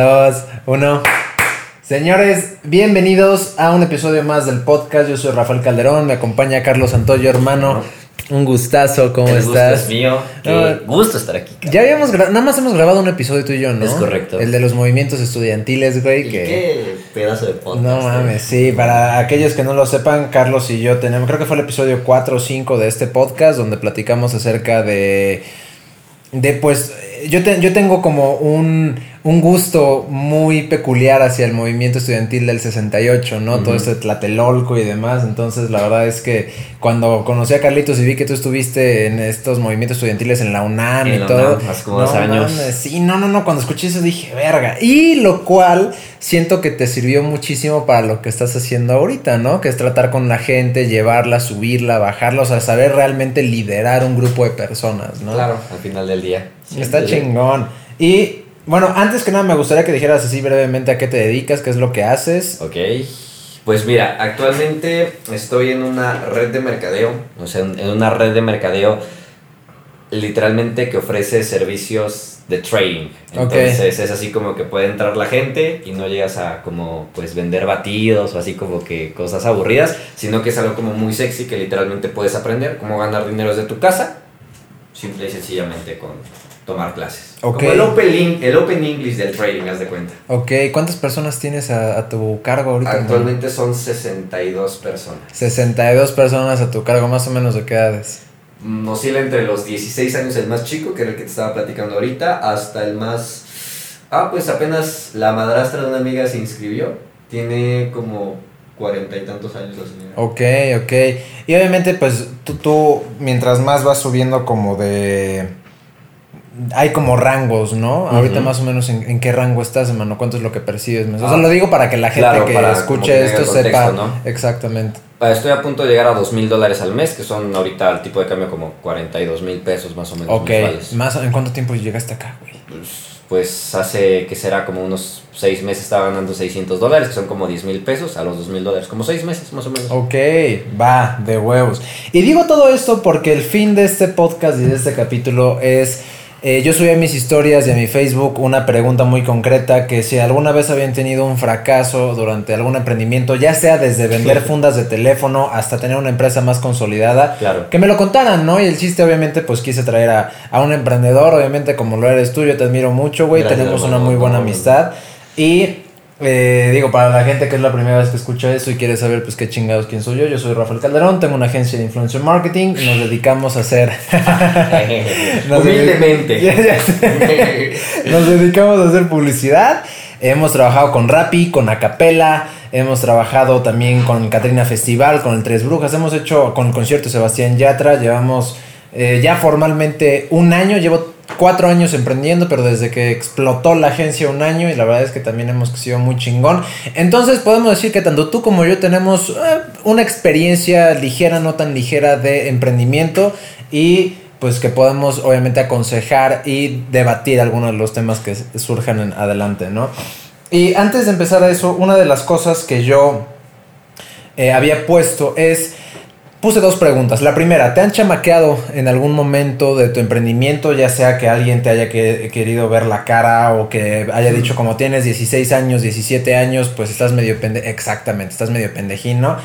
dos, uno. Señores, bienvenidos a un episodio más del podcast. Yo soy Rafael Calderón, me acompaña Carlos Santoyo, hermano. Un gustazo, ¿cómo El estás? Gusto es mío. Qué gusto estar aquí. cabrón. Ya habíamos nada más hemos grabado un episodio tú y yo, ¿no? Es correcto. El de los movimientos estudiantiles, güey, Y que... Qué pedazo de podcast. No eh. mames, sí, para aquellos que no lo sepan, Carlos y yo tenemos, creo que fue el episodio 4 o 5 de este podcast donde platicamos acerca de, de pues, yo, te- yo tengo como un, un gusto muy peculiar hacia el movimiento estudiantil del 68, ¿no? Todo este tlatelolco y demás, entonces la verdad es que cuando conocí a Carlitos y vi que tú estuviste en estos movimientos estudiantiles en la UNAM y la todo. UNAM, hace como dos años. Sí, no, no, no, cuando escuché eso dije, verga. Y lo cual siento que te sirvió muchísimo para lo que estás haciendo ahorita, ¿no? Que es tratar con la gente, llevarla, subirla, bajarla, o sea, saber realmente liderar un grupo de personas, ¿no? Claro, al final del día. Está chingón. Y bueno, antes que nada me gustaría que dijeras así brevemente a qué te dedicas, qué es lo que haces. Ok. Pues mira, actualmente estoy en una red de mercadeo. O sea, en una red de mercadeo literalmente que ofrece servicios de trading. Entonces es así como que puede entrar la gente y no llegas a como pues vender batidos o así como que cosas aburridas, sino que es algo como muy sexy que literalmente puedes aprender cómo ganar dinero desde tu casa, simple y sencillamente con tomar clases. Ok. Como el open, el open English del trading, haz de cuenta. Ok, ¿cuántas personas tienes a, a tu cargo ahorita? Actualmente son 62 personas. 62 personas a tu cargo, más o menos de qué edades. Mm, Oscila entre los 16 años el más chico, que era el que te estaba platicando ahorita, hasta el más... Ah, pues apenas la madrastra de una amiga se inscribió. Tiene como cuarenta y tantos años la señora. Ok, ok. Y obviamente, pues tú, tú, mientras más vas subiendo como de... Hay como rangos, ¿no? Ahorita más o menos en, en qué rango estás, hermano. ¿Cuánto es lo que percibes? O sea, Ah. lo digo para que la gente Claro, que para que escuche tenga esto contexto, sepa ¿no? exactamente. Ah, Estoy a punto de llegar a dos mil dólares al mes, que son ahorita al tipo de cambio como 42 mil pesos más o menos Ok. mensuales. Más, ¿En cuánto tiempo llegaste acá, güey? Pues, pues hace que será como unos 6 meses estaba ganando 600 dólares, que son como 10 mil pesos a los 2 mil dólares, como 6 meses más o menos. Ok, va, de huevos. Y digo todo esto porque el fin de este podcast y de este capítulo es... eh, yo subí a mis historias y a mi Facebook una pregunta muy concreta que si alguna vez habían tenido un fracaso durante algún emprendimiento, ya sea desde vender fundas de teléfono hasta tener una empresa más consolidada, Claro. que me lo contaran, ¿no? Y el chiste obviamente pues quise traer a, a un emprendedor, obviamente como lo eres tú, yo te admiro mucho, güey, tenemos una muy buena amistad y... eh, digo, para la gente que es la primera vez que escucha eso y quiere saber pues qué chingados quién soy yo, yo soy Rafael Calderón, tengo una agencia de influencer marketing y nos dedicamos a hacer... nos Humildemente. Nos dedicamos a hacer publicidad. Hemos trabajado con Rappi, con Acapela, hemos trabajado también con Catrina Festival, con el Tres Brujas, hemos hecho con el concierto Sebastián Yatra, llevamos eh, ya formalmente un año, llevo cuatro años emprendiendo, pero desde que explotó la agencia un año y la verdad es que también hemos sido muy chingón. Entonces podemos decir que tanto tú como yo tenemos eh, una experiencia ligera, no tan ligera de emprendimiento y pues que podemos obviamente aconsejar y debatir algunos de los temas que surjan en adelante, ¿no? Y antes de empezar a eso, una de las cosas que yo eh, había puesto es, puse dos preguntas. La primera, ¿te han chamaqueado en algún momento de tu emprendimiento, ya sea que alguien te haya que- querido ver la cara o que haya dicho como tienes 16 años, 17 años, pues estás medio pende exactamente, estás medio pendejín, ¿no?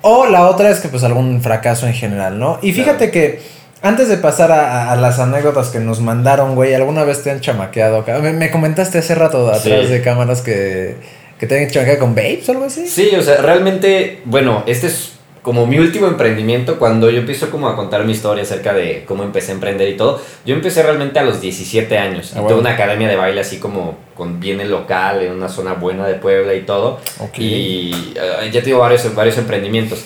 O la otra es que pues algún fracaso en general, ¿no? Y fíjate que antes de pasar a, las anécdotas que nos mandaron, güey, ¿alguna vez te han chamaqueado? Me, me comentaste hace rato atrás Sí. de cámaras que, que te han chamaqueado con babes o algo así. Sí, o sea, realmente, bueno, este es como mi último emprendimiento, cuando yo empiezo como a contar mi historia acerca de cómo empecé a emprender y todo, yo empecé realmente a los 17 años, Ah, y bueno. tuve una academia de baile así como con bien el local, en una zona buena de Puebla y todo, y eh, ya tengo varios, varios emprendimientos.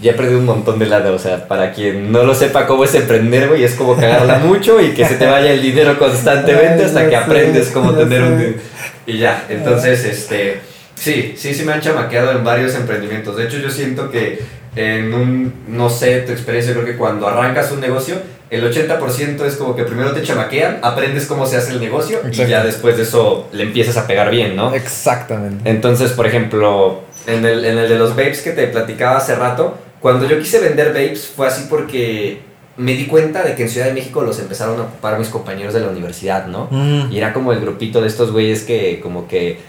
Ya he perdido un montón de lado, o sea, para quien no lo sepa cómo es emprender, güey, es como cagarla mucho y que se te vaya el dinero constantemente hasta que sé, aprendes cómo tener un... Y ya, entonces, este, sí, sí, sí me han chamaqueado en varios emprendimientos. De hecho, yo siento que en un, no sé, tu experiencia, creo que cuando arrancas un negocio, el 80% es como que primero te chamaquean, aprendes cómo se hace el negocio y ya después de eso le empiezas a pegar bien, ¿no? Exactamente. Entonces, por ejemplo, en el, en el de los vapes que te platicaba hace rato, cuando yo quise vender vapes fue así porque me di cuenta de que en Ciudad de México los empezaron a ocupar mis compañeros de la universidad, ¿no? Mm. Y era como el grupito de estos güeyes que como que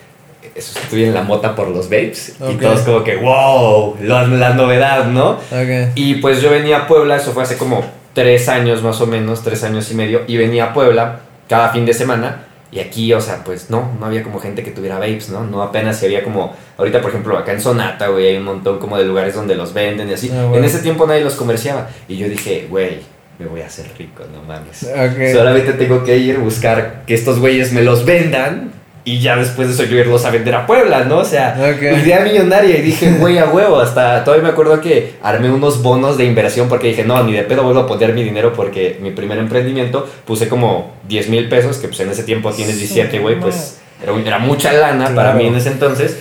sustituyen la mota por los vapes. Y Ok. todos como que, wow, la, la novedad, ¿no? Ok. Y pues yo venía a Puebla, eso fue hace como tres años más o menos, tres años y medio, y venía a Puebla cada fin de semana. Y aquí, o sea, pues no, no había como gente que tuviera vapes, ¿no? No apenas si había como, ahorita por ejemplo, acá en Sonata, güey, hay un montón como de lugares donde los venden y así. Bueno. En ese tiempo nadie los comerciaba. Y yo dije, güey, me voy a hacer rico, no mames. Ok. Solamente tengo que ir, buscar que estos güeyes me los vendan y ya después de eso yo irlos a vender a Puebla, ¿no? O sea, idea millonaria y dije, güey, a huevo, hasta todavía me acuerdo que armé unos bonos de inversión porque dije, no, ni de pedo vuelvo a poner mi dinero porque mi primer emprendimiento puse como 10 mil pesos, que pues en ese tiempo tienes 17, güey, pues era, era mucha lana para mí en ese entonces.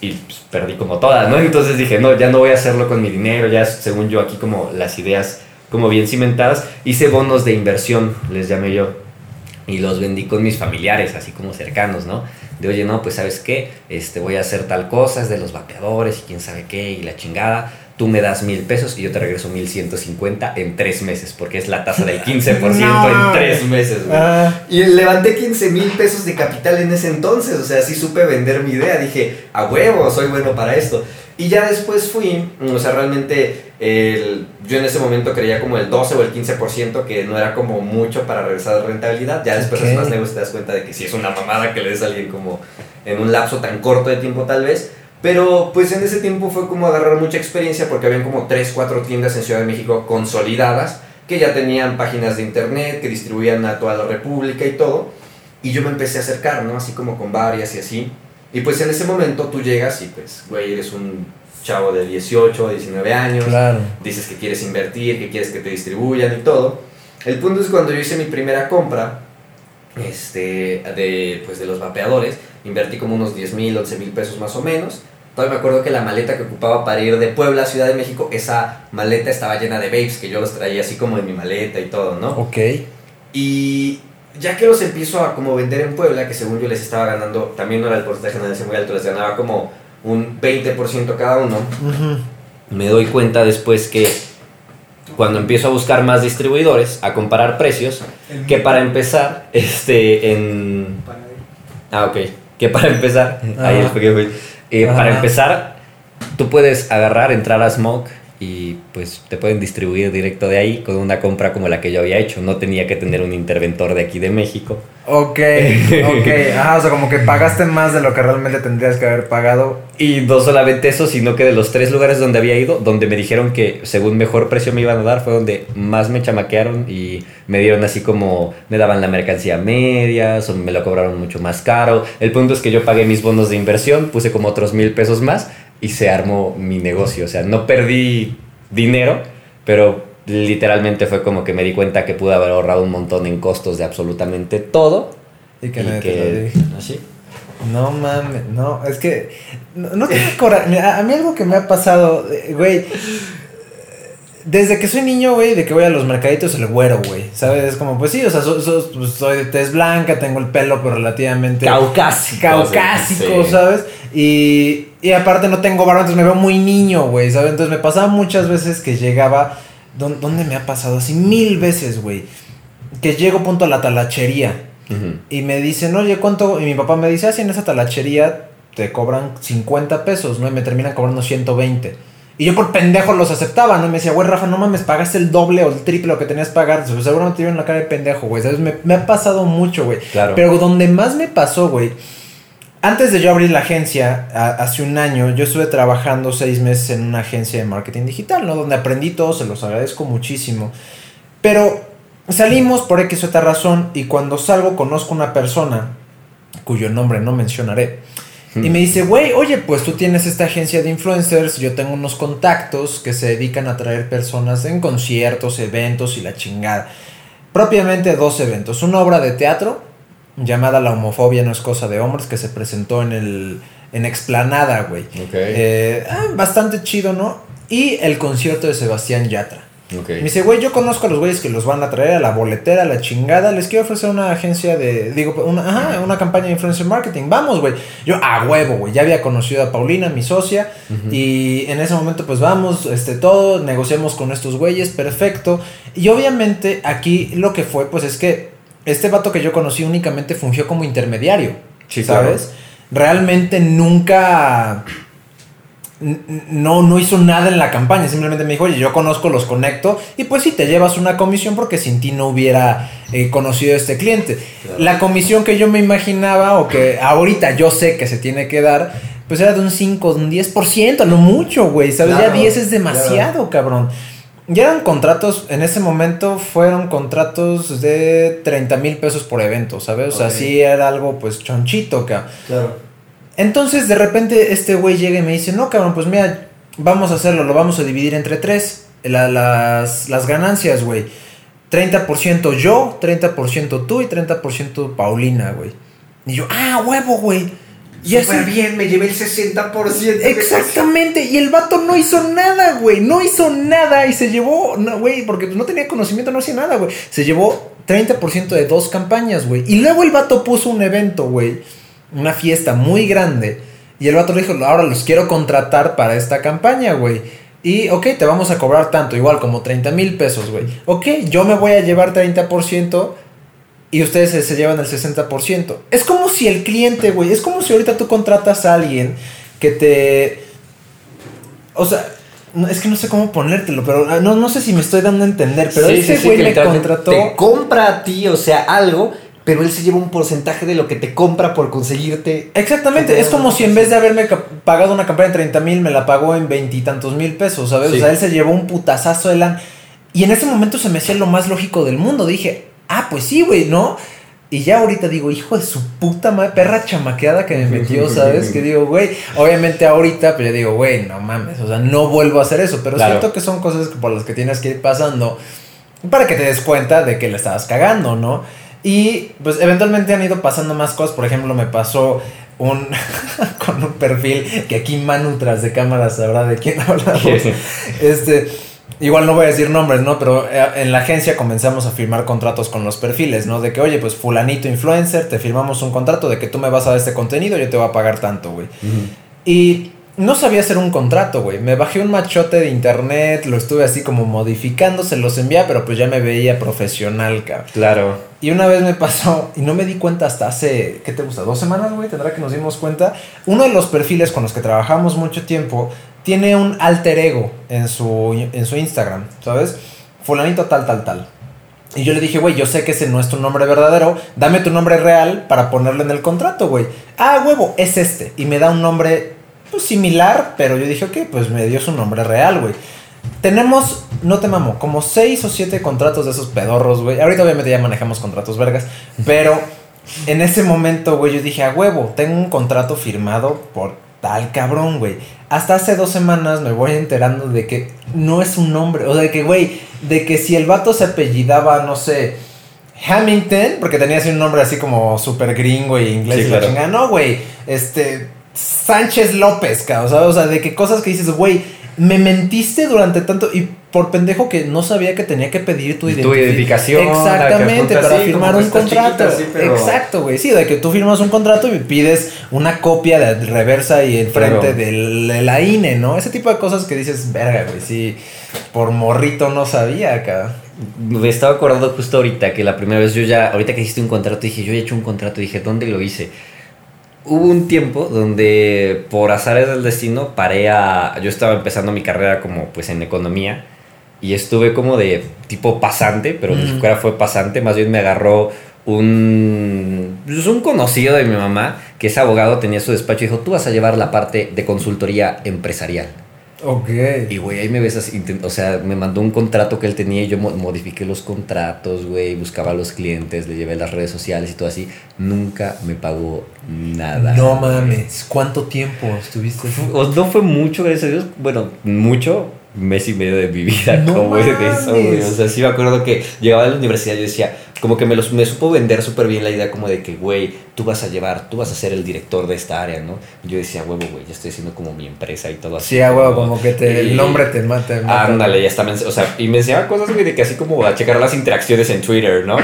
Y pues, perdí como todas, ¿no? Entonces dije, no, ya no voy a hacerlo con mi dinero, ya según yo aquí como las ideas como bien cimentadas. Hice bonos de inversión, les llamé yo. Y los vendí con mis familiares, así como cercanos, ¿no? De, oye, no, pues sabes qué, este, voy a hacer tal cosa, es de los vapeadores y quién sabe qué, y la chingada. Tú me das mil pesos y yo te regreso mil ciento cincuenta en tres meses, porque es la tasa del 15% No. en tres meses, güey. Ah, Y levanté 15 mil pesos de capital en ese entonces, o sea, sí supe vender mi idea, dije, a huevo, soy bueno para esto. Y ya después fui, o sea, realmente el- yo en ese momento creía como el 12 o el 15%, que no era como mucho para regresar a rentabilidad. Ya después Ok. es más negocios te das cuenta de que sí es una mamada que le des a alguien como en un lapso tan corto de tiempo tal vez. Pero pues en ese tiempo fue como agarrar mucha experiencia porque habían como 3, 4 tiendas en Ciudad de México consolidadas que ya tenían páginas de internet, que distribuían a toda la república y todo. Y yo me empecé a acercar, ¿no? Así como con varias y así. Y pues en ese momento tú llegas y pues, güey, eres un chavo de 18, 19 años. claro. Dices que quieres invertir, que quieres que te distribuyan y todo. El punto es cuando yo hice mi primera compra este, de, pues, de los vapeadores, invertí como unos 10 mil, 11 mil pesos más o menos. Todavía me acuerdo que la maleta que ocupaba para ir de Puebla a Ciudad de México, esa maleta estaba llena de vapes, que yo los traía así como en mi maleta y todo, ¿no? Ok. Y ya que los empiezo a como vender en Puebla, que según yo les estaba ganando, también no era el porcentaje de muy alto, les ganaba como un 20% cada uno, me doy cuenta después que cuando empiezo a buscar más distribuidores, a comparar precios, que para empezar, este, en... Ah, ok. Que para empezar, ahí es porque fui. Eh, para empezar, tú puedes agarrar, entrar a Smoke y pues te pueden distribuir directo de ahí con una compra como la que yo había hecho. No tenía que tener un interventor de aquí de México. Ok, ok. Ajá, o sea, como que pagaste más de lo que realmente tendrías que haber pagado. Y no solamente eso, sino que de los tres lugares donde había ido, donde me dijeron que según mejor precio me iban a dar, fue donde más me chamaquearon y me dieron así como, me daban la mercancía medias o me lo cobraron mucho más caro. El punto es que yo pagué mis bonos de inversión, puse como otros mil pesos más y se armó mi negocio. O sea, no perdí dinero, pero literalmente fue como que me di cuenta que pude haber ahorrado un montón en costos de absolutamente todo. Y que y nadie te lo dije. así. No mames, no, es que no, no tengo coraje. A mí algo que me ha pasado, eh, güey. Desde que soy niño, güey, de que voy a los mercaditos, el güero, güey. ¿Sabes? Es como, pues sí, o sea, so- so- pues, soy de tez blanca, tengo el pelo, pero relativamente. Caucásico. caucásico, sí. ¿sabes? Y, y aparte no tengo barba, entonces me veo muy niño, güey, ¿sabes? Entonces me pasaba muchas veces que llegaba. ¿dó- ¿Dónde me ha pasado? Así mil veces, güey. Que llego punto a la talachería. Y me dicen, oye, ¿cuánto? Y mi papá me dice, así en esa talachería te cobran 50 pesos, ¿no? Y me terminan cobrando 120. Y yo por pendejo los aceptaba, ¿no? Y me decía, güey, Rafa, no mames, pagaste el doble o el triple lo que tenías que pagar. Pues, Seguramente te vieron la cara de pendejo, güey. ¿Sabes? Me, me ha pasado mucho, güey. Claro. Pero donde más me pasó, güey. Antes de yo abrir la agencia, hace un año, yo estuve trabajando seis meses en una agencia de marketing digital, ¿no? Donde aprendí todo, se los agradezco muchísimo. Pero salimos por X o razón y cuando salgo conozco una persona cuyo nombre no mencionaré. Y me dice, güey, oye, pues tú tienes esta agencia de influencers, yo tengo unos contactos que se dedican a traer personas en conciertos, eventos y la chingada. Propiamente dos eventos. Una obra de teatro llamada La homofobia no es cosa de hombres que se presentó en el en Explanada, güey. Ok. Eh, ah, bastante chido, ¿no? Y el concierto de Sebastián Yatra. Me dice, güey, yo conozco a los güeyes que los van a traer a la boletera, a la chingada. Les quiero ofrecer una agencia de, digo, una, ajá, una campaña de influencer marketing. Vamos, güey. Yo, a huevo, güey. Ya había conocido a Paulina, mi socia. Y en ese momento, pues vamos, este, todo, negociamos con estos güeyes, perfecto. Y obviamente aquí lo que fue, pues es que este vato que yo conocí únicamente fungió como intermediario. Sí, ¿Sabes? Realmente nunca no, no hizo nada en la campaña, simplemente me dijo, oye, yo conozco, los conecto, y pues sí, te llevas una comisión porque sin ti no hubiera eh, conocido a este cliente. La comisión que yo me imaginaba, o que ahorita yo sé que se tiene que dar, pues era de un 5, de un 10%, no mucho, güey, ¿sabes? ya 10 es demasiado, cabrón. Ya eran contratos, en ese momento fueron contratos de 30 mil pesos por evento, ¿sabes? O sea, sí era algo pues chonchito, cabrón. Claro. Entonces de repente este güey llega y me dice, no cabrón, pues mira, vamos a hacerlo, lo vamos a dividir entre tres, las, las ganancias, güey. 30% yo, 30% tú y 30% Paulina, güey. Y yo, ah, huevo, güey. Y Súper bien, me llevé el 60%. Exactamente, y el vato no hizo nada, güey. No hizo nada y se llevó, no, güey, porque pues, no tenía conocimiento, no hacía nada, güey. Se llevó 30% de dos campañas, güey. Y luego el vato puso un evento, güey una fiesta muy grande. Y el vato le dijo, ahora los quiero contratar para esta campaña, güey. Y, ok, te vamos a cobrar tanto, igual como 30 mil pesos, güey. Ok, yo me voy a llevar 30% y ustedes se, llevan el 60%. Es como si el cliente, güey, es como si ahorita tú contratas a alguien que te... O sea, es que no sé cómo ponértelo, pero ah, no, no sé si me estoy dando a entender, pero ese güey me contrató... Te compra a ti, o sea, algo pero él se lleva un porcentaje de lo que te compra por conseguirte. Exactamente, es como si en vez de haberme pagado una campaña de 30 mil, me la pagó en veintitantos mil pesos, ¿sabes? O sea, él se llevó un putazazo de lan. Y en ese momento se me hacía lo más lógico del mundo. Dije, ah, pues sí, güey, ¿no? Y ya ahorita digo, hijo de su puta madre, perra chamaqueada que me metió, ¿sabes? que digo, güey, obviamente ahorita, pues yo digo, güey, no mames, o sea, no vuelvo a hacer eso. Pero siento que son cosas por las que tienes que ir pasando para que te des cuenta de que le estabas cagando, ¿no? Y pues eventualmente han ido pasando más cosas. Por ejemplo, me pasó un con un perfil que aquí Manu tras de cámara sabrá de quién hablamos. este, igual no voy a decir nombres, ¿no? Pero eh, en la agencia comenzamos a firmar contratos con los perfiles, ¿no? De que, oye, pues fulanito influencer, te firmamos un contrato de que tú me vas a dar este contenido, yo te voy a pagar tanto, güey. Y no sabía hacer un contrato, güey. Me bajé un machote de internet, lo estuve así como modificando, se los envié, pero pues ya me veía profesional, cabrón. Claro. Y una vez me pasó, y no me di cuenta hasta hace, ¿qué te gusta? ¿Dos semanas, güey? Tendrá que nos dimos cuenta. Uno de los perfiles con los que trabajamos mucho tiempo tiene un alter ego en su, en su Instagram, ¿sabes? Fulanito tal, tal, tal. Y yo le dije, güey, yo sé que ese no es tu nombre verdadero, dame tu nombre real para ponerlo en el contrato, güey. Ah, huevo, es este. Y me da un nombre pues, similar, pero yo dije, ok, pues me dio su nombre real, güey. Tenemos, no te mamo, como seis o siete contratos de esos pedorros, güey. Ahorita obviamente ya manejamos contratos vergas, pero en ese momento, güey, yo dije, a huevo, tengo un contrato firmado por tal cabrón, güey. Hasta hace dos semanas me voy enterando de que no es un nombre, o de que, güey, de que si el vato se apellidaba, no sé, Hamilton, porque tenía así un nombre así como súper gringo y inglés y la chingada, no, güey, este, Sánchez López, cabrón, O sea, de que cosas que dices, güey, me mentiste durante tanto y por pendejo que no sabía que tenía que pedir tu, tu identificación. Exactamente, para firmar un contrato. Exacto, güey. Sí, de que tú firmas un contrato y pides una copia de reversa y enfrente de la INE, ¿no? Ese tipo de cosas que dices, verga, güey, sí, por morrito no sabía acá. Me estaba acordando justo ahorita que la primera vez yo ya, ahorita que hiciste un contrato, dije, yo he hecho un contrato, dije, ¿dónde lo hice? hubo un tiempo donde por azares del destino paré a... Yo estaba empezando mi carrera como pues en economía y estuve como de tipo pasante, pero ni siquiera fue pasante, más bien me agarró un, pues, un conocido de mi mamá que es abogado, tenía su despacho y dijo, tú vas a llevar la parte de consultoría empresarial. Ok. Y, güey, ahí me ves así, o sea, me mandó un contrato que él tenía y yo modifiqué los contratos, güey, buscaba a los clientes, le llevé las redes sociales y todo así. Nunca me pagó nada. No mames, ¿cuánto tiempo estuviste? no fue mucho, gracias a Dios. Bueno, mucho, mes y medio de mi vida como de eso, güey. O sea, sí me acuerdo que llegaba a la universidad y yo decía, como que me, los, me supo vender súper bien la idea como de que, güey, tú vas a llevar, tú vas a ser el director de esta área, ¿no? Yo decía, huevo, güey, ya estoy haciendo como mi empresa y todo así. Sí, a huevo, como que te, el nombre te mata. Ándale, ya está, o sea, y me enseñaba cosas, güey, de que así como a checar las interacciones en Twitter, ¿no?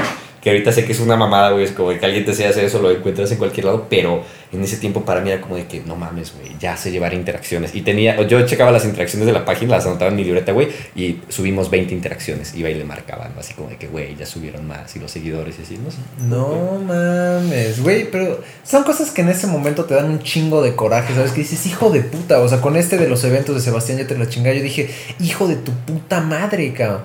Que ahorita sé que es una mamada, güey, es como que alguien te hace eso, lo encuentras en cualquier lado, pero en ese tiempo para mí era como de que no mames, güey, ya sé llevar interacciones. Y tenía, yo checaba las interacciones de la página, las anotaba en mi libreta, güey, y subimos 20 interacciones, iba y le marcaban, así como de que, güey, ya subieron más, y los seguidores y así, no sé. No mames, güey, pero son cosas que en ese momento te dan un chingo de coraje, ¿sabes? Que dices, hijo de puta, o sea, con este de los eventos de Sebastián ya te lo chingé, yo dije, hijo de tu puta madre, cabrón.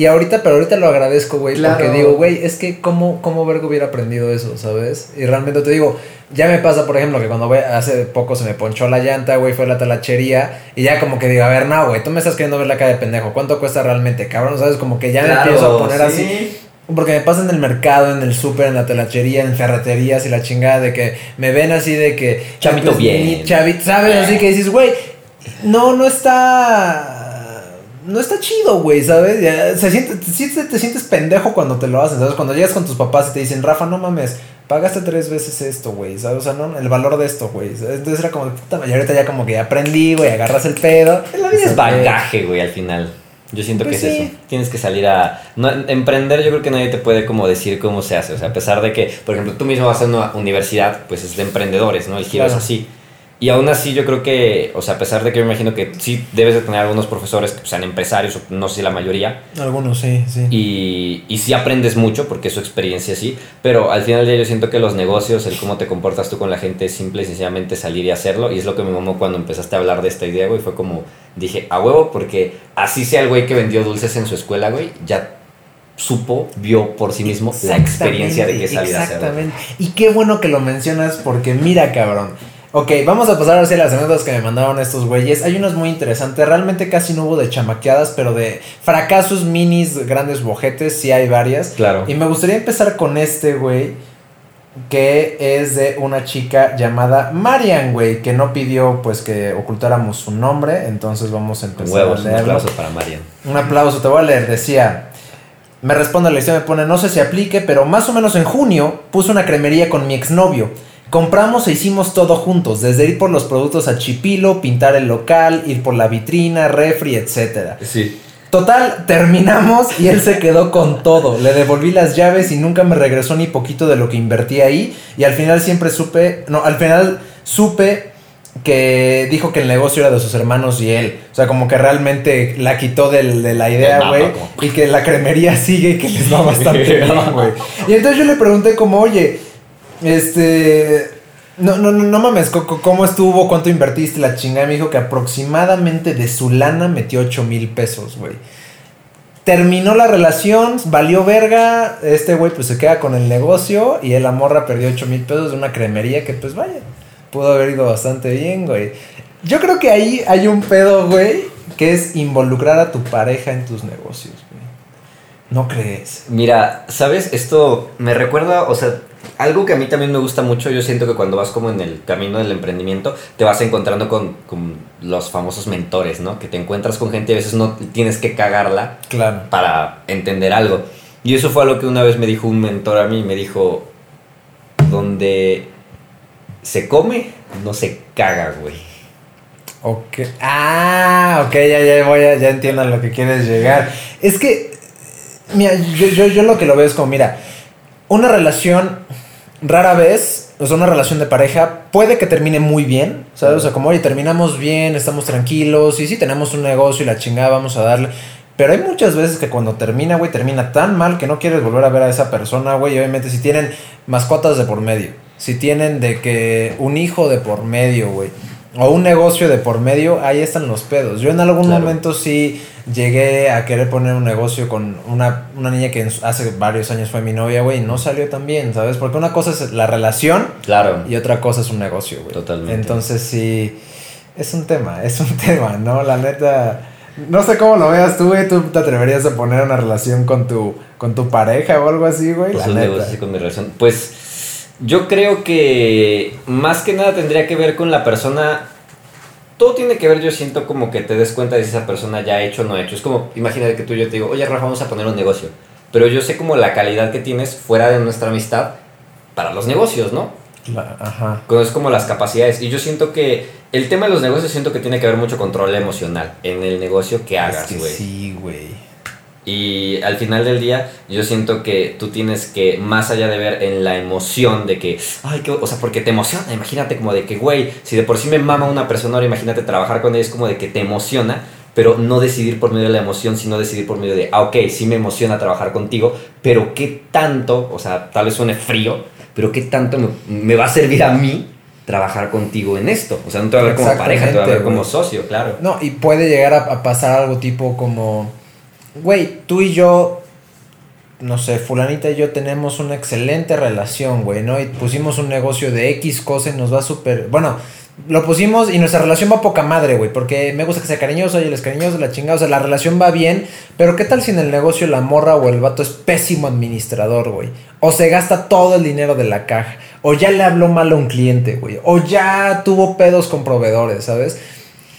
Y ahorita, pero ahorita lo agradezco, güey, porque digo, güey, es que cómo, cómo vergo hubiera aprendido eso, ¿sabes? Y realmente te digo, ya me pasa, por ejemplo, que cuando hace poco se me ponchó la llanta, güey, fue la talachería, y ya como que digo, a ver, no, güey, tú me estás queriendo ver la cara de pendejo, ¿cuánto cuesta realmente, cabrón? ¿Sabes? Como que ya me empiezo a poner así. Porque me pasa en el mercado, en el súper, en la talachería, en ferreterías y la chingada de que me ven así de que... Chavito bien. Chavito, ¿sabes? Así que dices, güey, no, no está no está chido, güey, ¿sabes? se siente, te, te, sientes pendejo cuando te lo hacen, ¿sabes? Cuando llegas con tus papás y te dicen, Rafa, no mames, pagaste tres veces esto, güey, ¿sabes? O sea, no, el valor de esto, güey. Entonces era como, puta, y ahorita ya como que aprendí, güey, agarras el pedo. La vida es bagaje, güey, al final. Yo siento que pues es eso. Tienes que salir a... emprender yo creo que nadie te puede como decir cómo se hace. O sea, a pesar de que, por ejemplo, tú mismo vas a una universidad, pues es de emprendedores, ¿no? Y giras así. Y aún así yo creo que, o sea, a pesar de que yo me imagino que sí debes de tener algunos profesores que sean empresarios, no sé si la mayoría. Algunos sí, sí. Y, y sí aprendes mucho porque es su experiencia sí, pero al final del día yo siento que los negocios, el cómo te comportas tú con la gente es simple y sencillamente salir y hacerlo. Y es lo que me mamó cuando empezaste a hablar de esta idea, güey. Fue como, dije, a huevo, porque así sea el güey que vendió dulces en su escuela, güey, ya supo, vio por sí mismo la experiencia de que salir a hacerlo. Exactamente. Y qué bueno que lo mencionas porque mira, cabrón Ok, vamos a pasar hacia las anécdotas que me mandaron estos güeyes. Hay unas muy interesantes. Realmente casi no hubo de chamaqueadas, pero de fracasos, minis, grandes bojetes, sí hay varias. Claro. Y me gustaría empezar con este, güey. Que es de una chica llamada Marian, güey. Que no pidió, pues, que ocultáramos su nombre. Entonces vamos a empezar a leerlo. Un aplauso para Marian. Un aplauso, te voy a leer. Decía. Me responde la historia, me pone, no sé si aplique, pero más o menos en junio puse una cremería con mi exnovio. Compramos e hicimos todo juntos, desde ir por los productos a Chipilo, pintar el local, ir por la vitrina, refri, etc. Sí. Total, terminamos y él se quedó con todo. Le devolví las llaves y nunca me regresó ni poquito de lo que invertí ahí. Y al final siempre supe, no, al final supe que dijo que el negocio era de sus hermanos y él. O sea, como que realmente la quitó de la idea, güey. Y que la cremería sigue y que les va bastante bien, güey. Y entonces yo le pregunté como, oye, este. No, no, no, no mames, ¿cómo estuvo? ¿Cuánto invertiste? La chingada me dijo que aproximadamente de su lana metió 8 mil pesos, güey. Terminó la relación, valió verga. Este güey pues se queda con el negocio y la morra perdió 8 mil pesos de una cremería que pues vaya, pudo haber ido bastante bien, güey. Yo creo que ahí hay un pedo, güey, que es involucrar a tu pareja en tus negocios, güey. ¿No crees? Mira, ¿sabes? Esto me recuerda, o sea, algo que a mí también me gusta mucho, yo siento que cuando vas como en el camino del emprendimiento, te vas encontrando con, los famosos mentores, ¿no? Que te encuentras con gente y a veces no tienes que cagarla claro. para entender algo. Y eso fue algo que una vez me dijo un mentor a mí, me dijo, donde se come, no se caga, güey. Ok. Ah, ok, ya, ya voy, ya, ya entiendo a lo que quieres llegar. Es que, mira, yo, yo, yo lo que lo veo es como, mira, una relación rara vez, o sea, una relación de pareja puede que termine muy bien, ¿sabes? O sea, como, oye, terminamos bien, estamos tranquilos, y sí, tenemos un negocio y la chingada, vamos a darle. Pero hay muchas veces que cuando termina, güey, termina tan mal que no quieres volver a ver a esa persona, güey. Y obviamente si tienen mascotas de por medio, si tienen de que un hijo de por medio, güey o un negocio de por medio, ahí están los pedos. Yo en algún momento sí llegué a querer poner un negocio con una, niña que hace varios años fue mi novia, güey, y no salió tan bien, ¿sabes? Porque una cosa es la relación claro. y otra cosa es un negocio, güey. Totalmente. Entonces sí, es un tema, es un tema, ¿no? La neta... No sé cómo lo veas tú, güey. ¿Tú te atreverías a poner una relación con tu, con tu pareja o algo así, güey? Pues un negocio con mi relación. Pues yo creo que más que nada tendría que ver con la persona todo tiene que ver, yo siento como que te des cuenta de si esa persona ya ha hecho o no ha hecho. Es como, imagínate que tú y yo te digo, oye Rafa, vamos a poner un negocio. Pero yo sé como la calidad que tienes fuera de nuestra amistad para los negocios, ¿no? Ajá. Es como las capacidades. Y yo siento que el tema de los negocios siento que tiene que ver mucho control emocional en el negocio que hagas, güey. Sí, güey. Y al final del día, yo siento que tú tienes que, más allá de ver en la emoción de que, ay, que, o sea, porque te emociona, imagínate como de que, güey, si de por sí me mama una persona, ahora imagínate trabajar con ella, es como de que te emociona, pero no decidir por medio de la emoción, sino decidir por medio de, ah, ok, sí me emociona trabajar contigo, pero qué tanto, o sea, tal vez suene frío, pero qué tanto me, me va a servir a mí trabajar contigo en esto. O sea, no te va a ver como pareja, te va a ver como socio, claro. No, y puede llegar a, a pasar algo tipo como güey, tú y yo, no sé, fulanita y yo tenemos una excelente relación, güey, ¿no? Y pusimos un negocio de X cosa y nos va súper... Bueno, lo pusimos y nuestra relación va poca madre, güey, porque me gusta que sea cariñoso y él es cariñoso, la chingada, o sea, la relación va bien, pero ¿qué tal si en el negocio la morra o el vato es pésimo administrador, güey? O se gasta todo el dinero de la caja, o ya le habló mal a un cliente, güey, o ya tuvo pedos con proveedores, ¿sabes?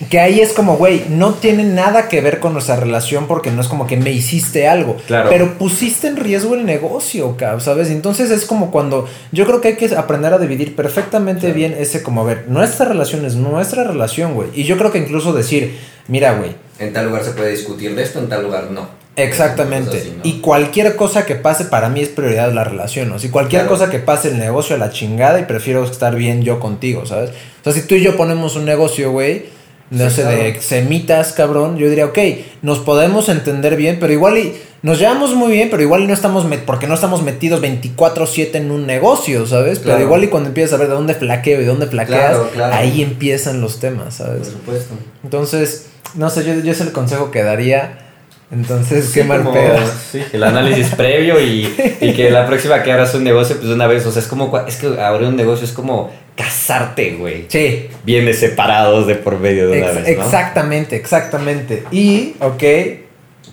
Que ahí es como, güey, no tiene nada que ver con nuestra relación porque no es como que me hiciste algo. Claro. Pero pusiste en riesgo el negocio, ¿sabes? Entonces es como cuando yo creo que hay que aprender a dividir perfectamente bien ese como, a ver, nuestra relación es nuestra relación, güey. Y yo creo que incluso decir, mira, güey. En tal lugar se puede discutir de esto, en tal lugar no. Exactamente. Y cualquier cosa que pase para mí es prioridad la relación, ¿no? Si cualquier cosa que pase el negocio a la chingada y prefiero estar bien yo contigo, ¿sabes? O sea, si tú y yo ponemos un negocio, güey no sé, de semitas, cabrón, yo diría, ok, nos podemos entender bien, pero igual y nos llevamos muy bien, pero igual y no estamos, porque no estamos metidos 24/7 en un negocio, ¿sabes? Pero igual y cuando empiezas a ver de dónde flaqueo y dónde flaqueas, ahí empiezan los temas, ¿sabes? Por supuesto. Entonces, no sé, yo, yo es el consejo que daría. Entonces, qué mal pedo. Sí, el análisis previo y, y, que la próxima que abras un negocio, pues una vez, o sea, es como, es que abrir un negocio es como casarte, güey. Sí. Viene separados de por medio de una vez, ¿no? Exactamente, exactamente. Y, ok,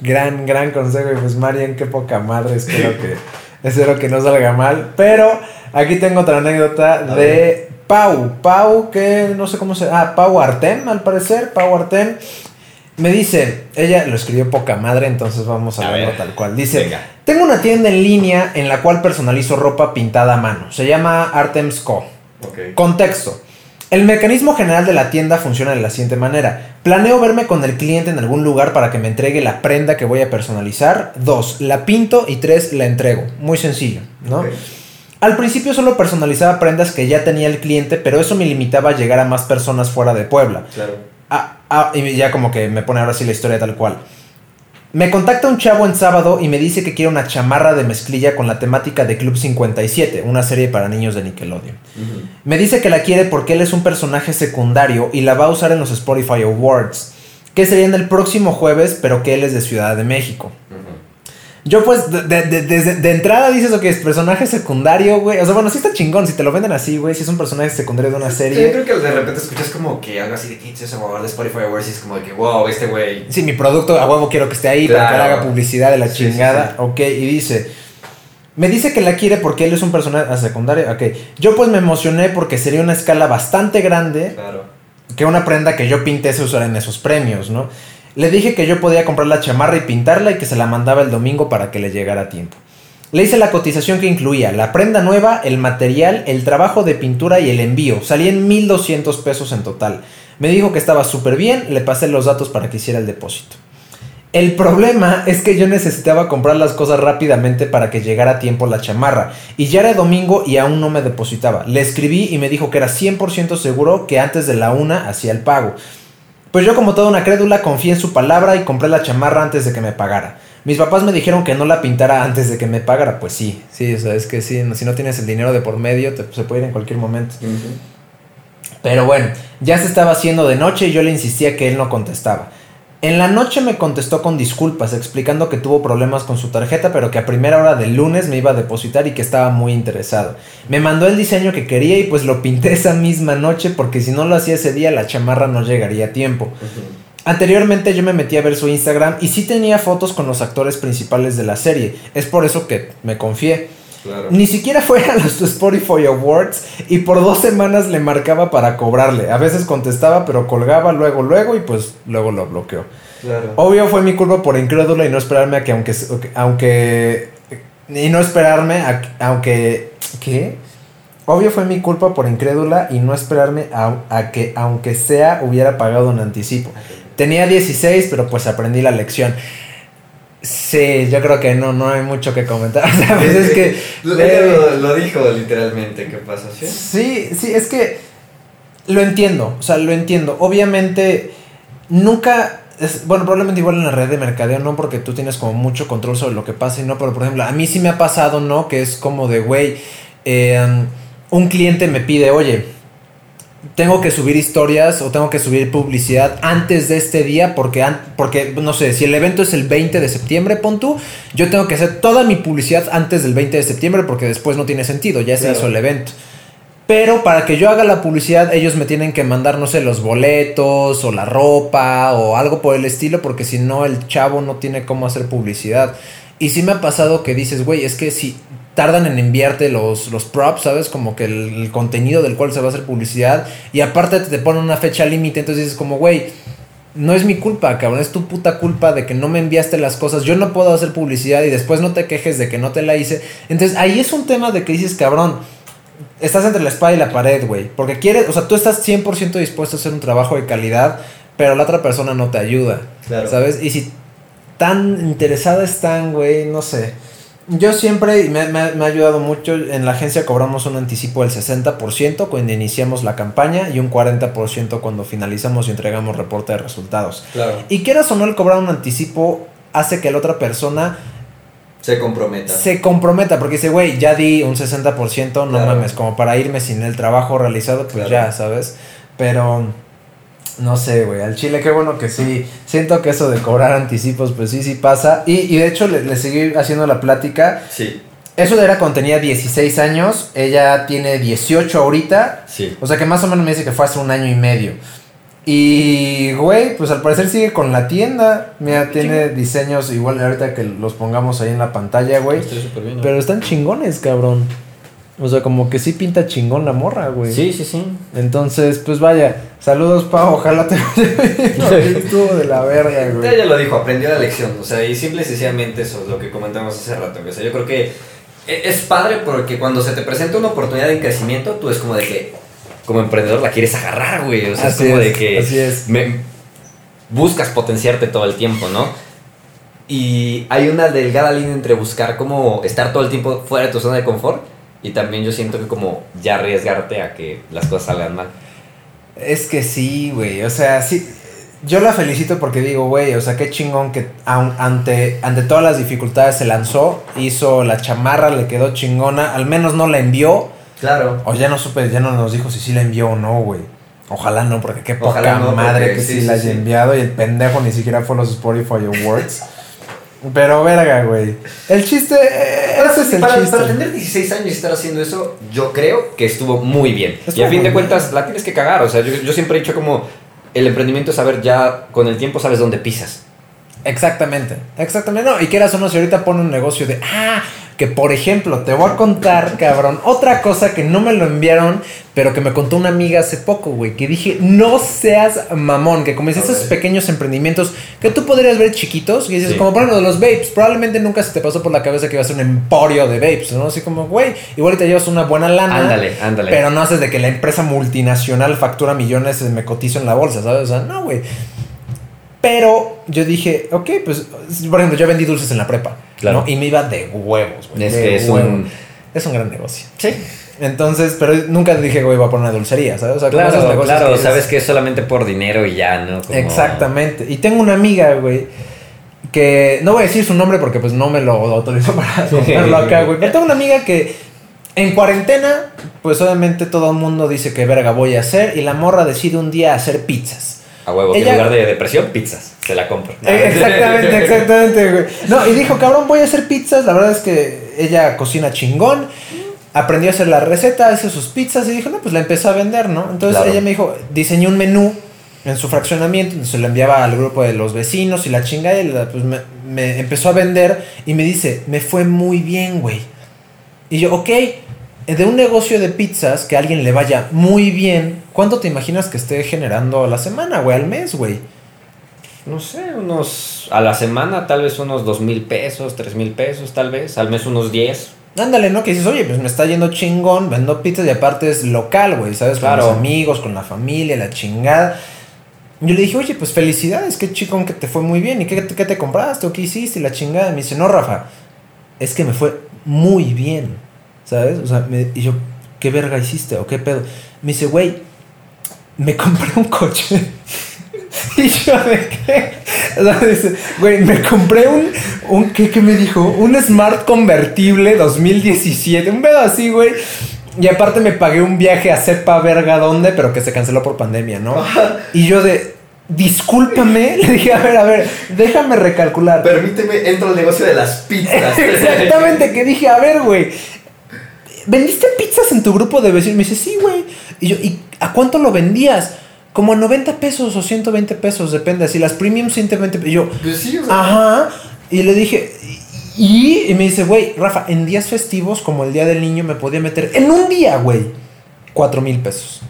gran, gran consejo. Y pues, Marian, qué poca madre. Espero que, espero que no salga mal. Pero aquí tengo otra anécdota de Pau. Pau, que no sé cómo se. Ah, Pau Artem, al parecer. Pau Artem. Me dice, ella lo escribió poca madre, entonces vamos a, verlo tal cual. Dice, tengo una tienda en línea en la cual personalizo ropa pintada a mano. Se llama Artems Co. Contexto. El mecanismo general de la tienda funciona de la siguiente manera. Planeo verme con el cliente en algún lugar para que me entregue la prenda que voy a personalizar. Dos, la pinto y tres, la entrego. Muy sencillo, ¿no? Al principio solo personalizaba prendas que ya tenía el cliente, pero eso me limitaba a llegar a más personas fuera de Puebla. Claro. Ah, ah, y ya como que me pone ahora sí la historia tal cual. Me contacta un chavo en sábado y me dice que quiere una chamarra de mezclilla con la temática de Club 57, una serie para niños de Nickelodeon. Me dice que la quiere porque él es un personaje secundario y la va a usar en los Spotify Awards, que serían el próximo jueves, pero que él es de Ciudad de México. Yo pues, de, de, entrada dices, ok, es personaje secundario, güey. O sea, bueno, sí está chingón, si te lo venden así, güey, si es un personaje secundario de una serie. Sí, yo creo que de repente escuchas como que algo así de que se va a de Spotify Awards y es como de que, wow, este güey. Sí, mi producto a huevo quiero que esté ahí para que haga publicidad de la chingada. ok, y dice... Me dice que la quiere porque él es un personaje secundario. Ok. Yo pues me emocioné porque sería una escala bastante grande. Claro. Que una prenda que yo pinté se usara en esos premios, ¿no? Le dije que yo podía comprar la chamarra y pintarla y que se la mandaba el domingo para que le llegara a tiempo. Le hice la cotización que incluía la prenda nueva, el material, el trabajo de pintura y el envío. Salían 1200 pesos en total. Me dijo que estaba súper bien, le pasé los datos para que hiciera el depósito. El problema es que yo necesitaba comprar las cosas rápidamente para que llegara a tiempo la chamarra. Y ya era domingo y aún no me depositaba. Le escribí y me dijo que era 100% seguro que antes de la una hacía el pago. Pues yo como toda una crédula confié en su palabra y compré la chamarra antes de que me pagara. Mis papás me dijeron que no la pintara antes de que me pagara, pues sí, sí, o sea, es que sí, si no tienes el dinero de por medio, te, se puede ir en cualquier momento. Pero bueno, ya se estaba haciendo de noche y yo le insistía que él no contestaba. En la noche me contestó con disculpas, explicando que tuvo problemas con su tarjeta, pero que a primera hora del lunes me iba a depositar y que estaba muy interesado. Me mandó el diseño que quería y pues lo pinté esa misma noche porque si no lo hacía ese día la chamarra no llegaría a tiempo. Anteriormente yo me metí a ver su Instagram y sí tenía fotos con los actores principales de la serie, es por eso que me confié. Claro. Ni siquiera fue a los Spotify Awards y por dos semanas le marcaba para cobrarle. A veces contestaba, pero colgaba luego, luego y pues luego lo bloqueó. Claro. Obvio fue mi culpa por incrédula y no esperarme a que aunque aunque y no esperarme a, aunque ¿qué? Obvio fue mi culpa por incrédula y no esperarme a, a que aunque sea hubiera pagado un anticipo. Tenía 16, pero pues aprendí la lección. Sí, yo creo que no, no hay mucho que comentar. ¿Sabes? Es que. Lo, eh, lo- lo dijo literalmente, ¿qué pasa? ¿Sí? Sí, sí, es que lo entiendo, o sea, lo entiendo. Obviamente, nunca, es, bueno, probablemente igual en la red de mercadeo, no porque tú tienes como mucho control sobre lo que pasa y no, pero por ejemplo, a mí sí me ha pasado, ¿no? Que es como de, güey, eh, un cliente me pide, oye, tengo que subir historias o tengo que subir publicidad antes de este día porque, porque no sé, si el evento es el 20 de septiembre, pon tú, yo tengo que hacer toda mi publicidad antes del 20 de septiembre porque después no tiene sentido, ya se Claro. hizo el evento. Pero para que yo haga la publicidad, ellos me tienen que mandar, no sé, los boletos o la ropa o algo por el estilo, porque si no, el chavo no tiene cómo hacer publicidad. Y sí me ha pasado que dices, güey, es que si tardan en enviarte los, los props, ¿sabes? Como que el, el contenido del cual se va a hacer publicidad. Y aparte te ponen una fecha límite, entonces dices como, güey, no es mi culpa, cabrón, es tu puta culpa de que no me enviaste las cosas. Yo no puedo hacer publicidad y después no te quejes de que no te la hice. Entonces ahí es un tema de que dices, cabrón, estás entre la espada y la pared, güey. Porque quieres, o sea, tú estás 100% dispuesto a hacer un trabajo de calidad, pero la otra persona no te ayuda. Claro. ¿Sabes? Y si tan interesada están, güey, no sé. Yo siempre, y me, me- me ha ayudado mucho, en la agencia cobramos un anticipo del 60% cuando iniciamos la campaña y un 40% cuando finalizamos y entregamos reporte de resultados. Claro. Y quieras o no, el cobrar un anticipo hace que la otra persona Se comprometa. se comprometa, porque dice, güey, ya di un 60%, no Claro. mames, como para irme sin el trabajo realizado, pues Claro. ya, ¿sabes? Pero, no sé, güey, al chile, qué bueno que sí. Siento que eso de cobrar anticipos, pues sí, sí pasa. Y, y de hecho, le, le seguí haciendo la plática. Sí, Eso era cuando tenía 16 años, ella tiene 18 ahorita. sí. O sea que más o menos me dice que fue hace un año y medio. Y, güey, pues al parecer sigue con la tienda. Mira, tiene diseños igual ahorita que los pongamos ahí en la pantalla, güey. Pero están chingones, cabrón. O sea, como que sí pinta chingón la morra, güey. Sí, sí, sí. Entonces, pues vaya. Saludos, Pau. Ojalá te Estuvo de la verga, güey. Ella lo dijo, aprendió la lección. O sea, y simple y sencillamente eso es lo que comentamos hace rato. O sea, yo creo que e- es padre porque cuando se te presenta una oportunidad de crecimiento, tú es como de que, como emprendedor, la quieres agarrar, güey. O sea, Así es como es, de que así es. me- buscas potenciarte todo el tiempo, ¿no? Y hay una delgada línea entre buscar como estar todo el tiempo fuera de tu zona de confort y también yo siento que como ya arriesgarte a que las cosas salgan mal. Es que sí, güey. O sea, sí. Yo la felicito porque digo, güey, o sea, qué chingón que aun- ante, ante todas las dificultades se lanzó, hizo la chamarra, le quedó chingona, al menos no la envió, Claro. o ya no supe, ya no nos dijo si sí la envió o no, güey. Ojalá no, porque qué poca no, madre porque que sí, sí, sí, la haya sí. enviado y el pendejo ni siquiera fue a los Spotify Awards. Pero verga, güey. El chiste, eh, ese es el para, chiste. para tener 16 años y estar haciendo eso, yo creo que estuvo muy bien. Estuvo y a fin de bien. cuentas, la tienes que cagar. O sea, yo, yo siempre he dicho como el emprendimiento es saber ya con el tiempo sabes dónde pisas. Exactamente, exactamente. No, y quieras o no, si ahorita pone un negocio de, ah, que por ejemplo, te voy a contar, cabrón, otra cosa que no me lo enviaron, pero que me contó una amiga hace poco, güey, que dije, no seas mamón, que como dices, esos pequeños emprendimientos que tú podrías ver chiquitos, y dices, Sí. como por ejemplo, de los vapes, probablemente nunca se te pasó por la cabeza que iba a ser un emporio de vapes, ¿no? Así como, güey, igual te llevas una buena lana. Ándale, ándale. Pero no haces de que la empresa multinacional factura millones, me cotizo en la bolsa, ¿sabes? O sea, no, güey. Pero yo dije, ok, pues, por ejemplo, yo vendí dulces en la prepa. Claro. ¿no? Y me iba de huevos, güey. Es que es un... Es un gran negocio. Sí, Entonces, pero nunca dije, güey, voy a poner una dulcería, ¿sabes? O sea, esos claro, claro. que Sabes que es solamente por dinero y ya, ¿no? Como- Exactamente. Y tengo una amiga, güey, que no voy a decir su nombre porque pues no me lo autorizó para ponerlo acá, güey. Pero tengo una amiga que en cuarentena, pues obviamente todo el mundo dice que verga voy a hacer y la morra decide un día hacer pizzas. A huevo, Ella- en lugar de depresión, pizzas. Se la compro. Eh, Exactamente, exactamente, güey. No, y dijo, cabrón, voy a hacer pizzas. La verdad es que ella cocina chingón. Aprendió a hacer la receta, hizo sus pizzas y dijo, no, pues la empezó a vender, ¿no? Entonces Claro. ella me dijo, diseñó un menú en su fraccionamiento, se lo enviaba al grupo de los vecinos y la chinga y la- pues me, me empezó a vender y me dice, me fue muy bien, güey. Y yo, ok, de un negocio de pizzas que a alguien le vaya muy bien, ¿cuánto te imaginas que esté generando a la semana, güey? Al mes, güey. No sé, unos. A la semana tal vez unos dos mil pesos, tres mil pesos, tal vez. Al mes unos 10. Ándale, ¿no? Que dices, oye, pues me está yendo chingón, vendo pizzas y aparte es local, güey, ¿sabes? Con Claro. los amigos, con la familia, la chingada. Yo le dije, oye, pues felicidades, qué chingón que te fue muy bien. ¿Y qué, qué te compraste o qué hiciste? Y la chingada. Y me dice, no, Rafa, es que me fue muy bien, ¿sabes? O sea, me- y yo, ¿qué verga hiciste o qué pedo? Me dice, güey, me compré un coche. y yo, ¿de qué? O sea, dice, güey, me compré un, un ¿qué, qué me dijo? Un Smart convertible 2017, un pedo así, güey. Y aparte me pagué un viaje a sepa verga dónde, pero que se canceló por pandemia, ¿no? Y yo de, discúlpame, le dije, a ver, a ver, déjame recalcular. Permíteme, entro al negocio de las pizzas. Exactamente, que dije, a ver, güey. ¿Vendiste pizzas en tu grupo de vecinos? Me dice, sí, güey. Y yo, ¿y a cuánto lo vendías? Como a 90 pesos o 120 pesos, depende. Así las premium 120 pesos. Y yo, Pues sí, o sea. ajá. Y le dije, y, y me dice, güey, Rafa, en días festivos como el Día del Niño me podía meter en un día, güey, 4 mil pesos.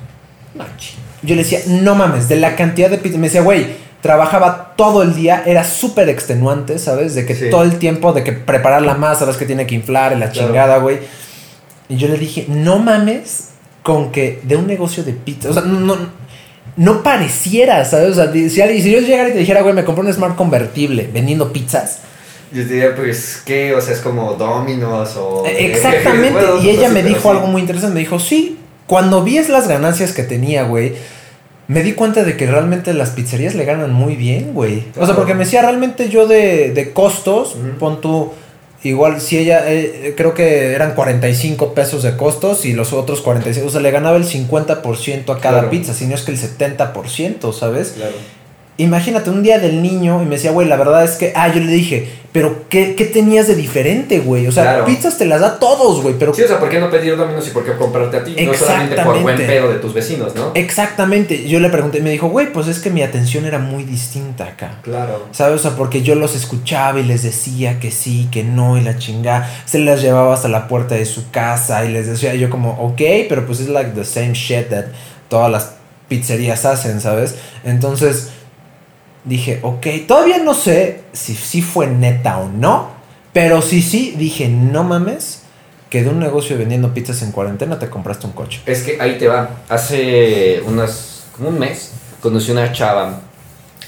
Yo le decía, no mames, de la cantidad de pizza. Me decía, güey, trabajaba todo el día, era súper extenuante, ¿sabes? De que Sí. todo el tiempo, de que preparar la masa, sabes que tiene que inflar y la Claro. chingada, güey. Y yo le dije, no mames con que de un negocio de pizza. O sea, no, no pareciera, ¿sabes? O sea, si, alguien- si yo llegara y te dijera, güey, me compré un Smart convertible vendiendo pizzas. Yo diría, pues, ¿qué? O sea, es como Dominos o. Eh, Exactamente. Bueno, y ella me dijo algo muy interesante. Me dijo, sí, cuando vi las ganancias que tenía, güey, me di cuenta de que realmente las pizzerías le ganan muy bien, güey. O sea, porque me decía realmente yo de, de costos, pon tú, igual si ella, eh, creo que eran 45 pesos de costos y los otros 45, o sea, le ganaba el 50% a cada Claro. pizza, si no es que el 70%, ¿sabes? Claro. Imagínate un día del niño y me decía, güey, la verdad es que, ah, yo le dije, pero ¿qué, qué tenías de diferente, güey? O sea, Claro. pizzas te las da todos, güey, pero Sí, o sea, ¿por qué no pedir Dominos y por qué comprarte a ti? No solamente por buen pedo de tus vecinos, ¿no? Exactamente. Yo le pregunté y me dijo, güey, pues es que mi atención era muy distinta acá. Claro. ¿Sabes? O sea, porque yo los escuchaba y les decía que sí, que no y la chingada. Se las llevaba hasta la puerta de su casa y les decía yo como, ok, pero pues es like the same shit that todas las pizzerías hacen, ¿sabes? Entonces dije, ok, todavía no sé si sí fue neta o no, pero sí, sí, dije, no mames, que de un negocio vendiendo pizzas en cuarentena te compraste un coche. Es que ahí te va. Hace unas. como un mes conocí una chava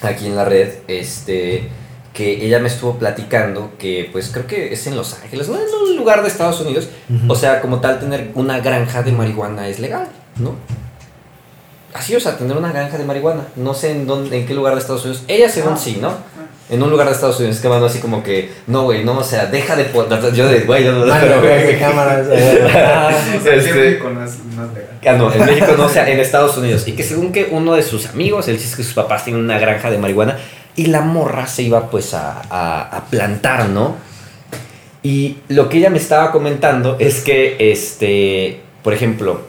aquí en la red. Este. Que ella me estuvo platicando que, pues creo que es en Los Ángeles, no es un lugar de Estados Unidos. O sea, como tal, tener una granja de marihuana es legal, ¿no? Así, o sea, tener una granja de marihuana. No sé en dónde, en qué lugar de Estados Unidos. Ella según sí, ¿no? En un lugar de Estados Unidos. Es que mano así como que, no, güey, no, o sea, deja de... Yo de, güey, no, no, Ah, pero, no, güey, cámaras, ah. Ah, no, en México no, o sea, en Estados Unidos. Y que según que uno de sus amigos, él dice que sus papás tienen una granja de marihuana y la morra se iba pues a, a- a plantar, ¿no? Y lo que ella me estaba comentando es que, este, por ejemplo,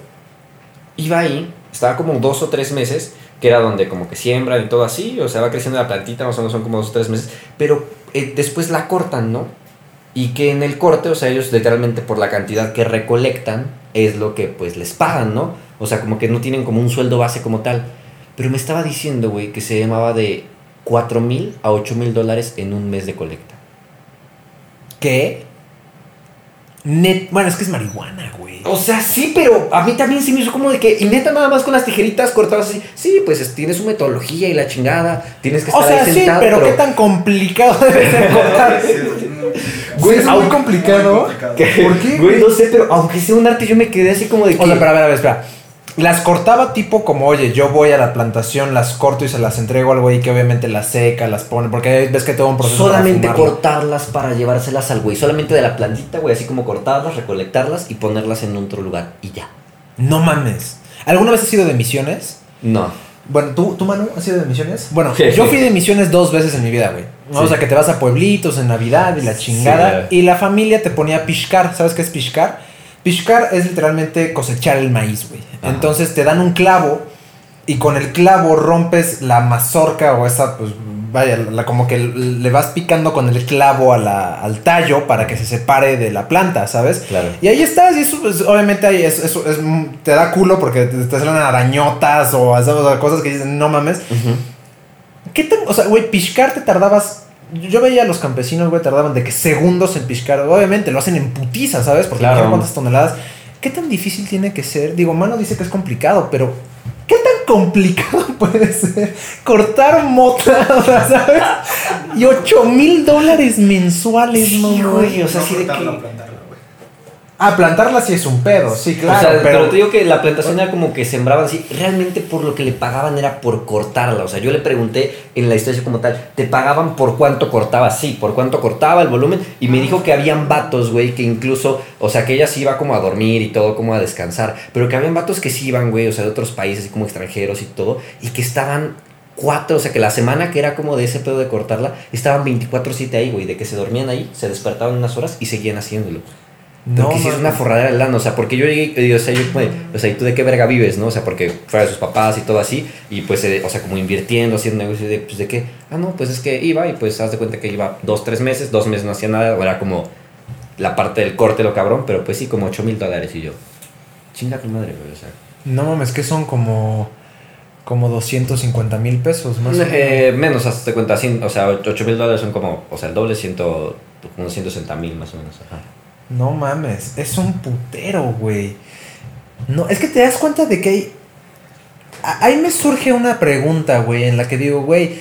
iba ahí, estaba como dos o tres meses, que era donde como que siembran y todo así, o sea, va creciendo la plantita, más o menos son como dos o tres meses, pero eh, después la cortan, ¿no? Y que en el corte, o sea, ellos literalmente por la cantidad que recolectan es lo que pues les pagan, ¿no? O sea, como que no tienen como un sueldo base como tal. Pero me estaba diciendo, güey, que se llamaba de 4 mil a 8 mil dólares en un mes de colecta. ¿Qué? Net, bueno, es que es marihuana, güey. O sea, sí, pero a mí también se me hizo como de que, y neta nada más con las tijeritas cortadas así, sí, pues es- tiene su metodología y la chingada, tienes que O estar sea, ahí sí, sentado, pero, qué tan complicado debe ser cortar. Sí, es- Güey, es muy complicado. muy complicado. ¿Por qué, Güey, güey? no sé, pero aunque sea un arte, yo me quedé así como de que. O sea, pero a ver, a ver, espera. Las cortaba tipo como, oye, yo voy a la plantación, las corto y se las entrego al güey que obviamente las seca, las pone, porque ves que todo un proceso. solamente cortarlas para llevárselas al güey, solamente de la plantita, güey, así como cortarlas, recolectarlas y ponerlas en otro lugar y ya. No mames. ¿Alguna vez has sido de misiones? No. Bueno, ¿tú, tú Manu, has sido de misiones? Bueno, yo fui de misiones dos veces en mi vida, güey. ¿no? O Sí. sea, que te vas a pueblitos en Navidad y la chingada. Sí. Y la familia te ponía a pishcar. ¿Sabes qué es pishcar? Pishcar es literalmente cosechar el maíz, güey. Ajá. Entonces te dan un clavo y con el clavo rompes la mazorca o esa pues, vaya, la, como que le vas picando con el clavo a la, al tallo para que se separe de la planta, ¿sabes? Claro. Y ahí estás, y eso, pues, obviamente, ahí es, eso es- te da culo porque te, te salen arañotas o, ¿sabes? O cosas que dicen, no mames. ¿Qué tan, o sea, güey, piscar te tardabas. Yo veía a los campesinos, güey, tardaban de que segundos en piscar. Obviamente lo hacen en putiza, ¿sabes? Porque Claro. no cuántas toneladas. ¿Qué tan difícil tiene que ser? Digo, mano dice que es complicado, pero ¿qué tan complicado puede ser cortar mota, ¿sabes? Y 8 mil dólares mensuales, Sí, mamá. güey, o sea, No sí de que... Ah, plantarla sí es un pedo, sí, claro. o sea, pero, pero, te digo que la plantación era como que sembraban así. Realmente por lo que le pagaban era por cortarla. O sea, yo le pregunté en la historia como tal, ¿te pagaban por cuánto cortaba? Sí, por cuánto cortaba el volumen. Y me dijo que habían vatos, güey, que incluso, o sea, que ella sí iba como a dormir y todo, como a descansar. Pero que habían vatos que sí iban, güey, o sea, de otros países, como extranjeros y todo. Y que estaban cuatro, o sea, que la semana que era como de ese pedo de cortarla, estaban 24-7 ahí, güey, de que se dormían ahí, se despertaban unas horas y seguían haciéndolo. No, Porque sí es una forradera de lana, o sea, porque yo llegué y digo, o sea, yo, o sea, ¿y tú de qué verga vives, no? O sea, porque fuera de sus papás y todo así, y pues, eh, o sea, como invirtiendo, haciendo negocios, de, pues, ¿de qué? Ah, no, pues es que iba y pues, haz de cuenta que iba dos, tres meses, dos meses no hacía nada, era como la parte del corte, lo cabrón, pero pues sí, como 8 mil dólares y yo, chinga tu madre, güey, o sea. No mames, que son como. Como 250 mil pesos más. o menos. Eh, menos, hazte cuenta, o sea, 8 mil dólares son como, o sea, el doble, ciento, como 160 mil más o menos, ajá. No mames, es un putero, güey. No, es que te das cuenta de que hay. Ahí me surge una pregunta, güey, en la que digo, güey,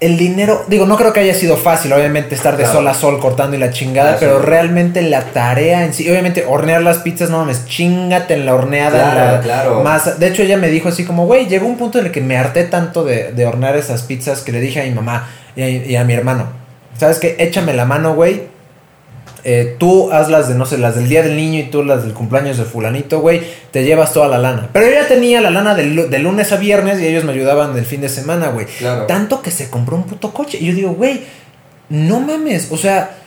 el dinero. Digo, no creo que haya sido fácil, obviamente, estar de Claro. sol a sol cortando y la chingada, sí. pero realmente la tarea en sí, obviamente, hornear las pizzas, no mames, chingate en la horneada, Claro, la claro. masa. De hecho, ella me dijo así como, güey, llegó un punto en el que me harté tanto de, de hornear esas pizzas que le dije a mi mamá y a, y a mi hermano, ¿sabes qué? Échame la mano, güey. Eh, tú haz las de, no sé, las del día del niño y tú las del cumpleaños de fulanito, güey, te llevas toda la lana. Pero yo ya tenía la lana lu- de lunes a viernes y ellos me ayudaban del fin de semana, güey. Claro. Tanto que se compró un puto coche. Y yo digo, güey, no mames, o sea,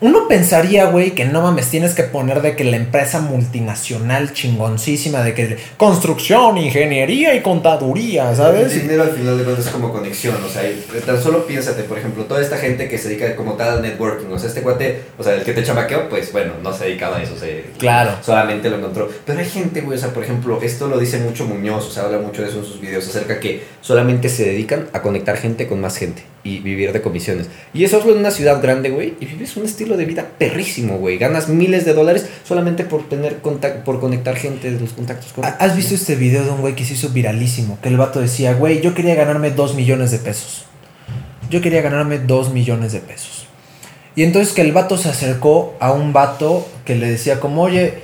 uno pensaría, güey, que no mames, tienes que poner de que la empresa multinacional chingoncísima, de que construcción, ingeniería y contaduría, ¿sabes? El dinero al final de cuentas es como conexión, o sea, tan solo piénsate, por ejemplo, toda esta gente que se dedica como tal al networking, o sea, este cuate, o sea, el que te chamaqueó, pues bueno, no se dedicaba a eso, se, Claro. solamente lo encontró. Pero hay gente, güey, o sea, por ejemplo, esto lo dice mucho Muñoz, o sea, habla mucho de eso en sus videos, acerca que solamente se dedican a conectar gente con más gente y vivir de comisiones. Y eso es en una ciudad grande, güey, y vives un estilo de vida perrísimo, güey. Ganas miles de dólares solamente por tener contacto, por conectar gente los contactos con ¿Has visto este video de un güey que se hizo viralísimo? Que el vato decía, güey, yo quería ganarme 2 millones de pesos. Yo quería ganarme 2 millones de pesos. Y entonces que el vato se acercó a un vato que le decía como, oye,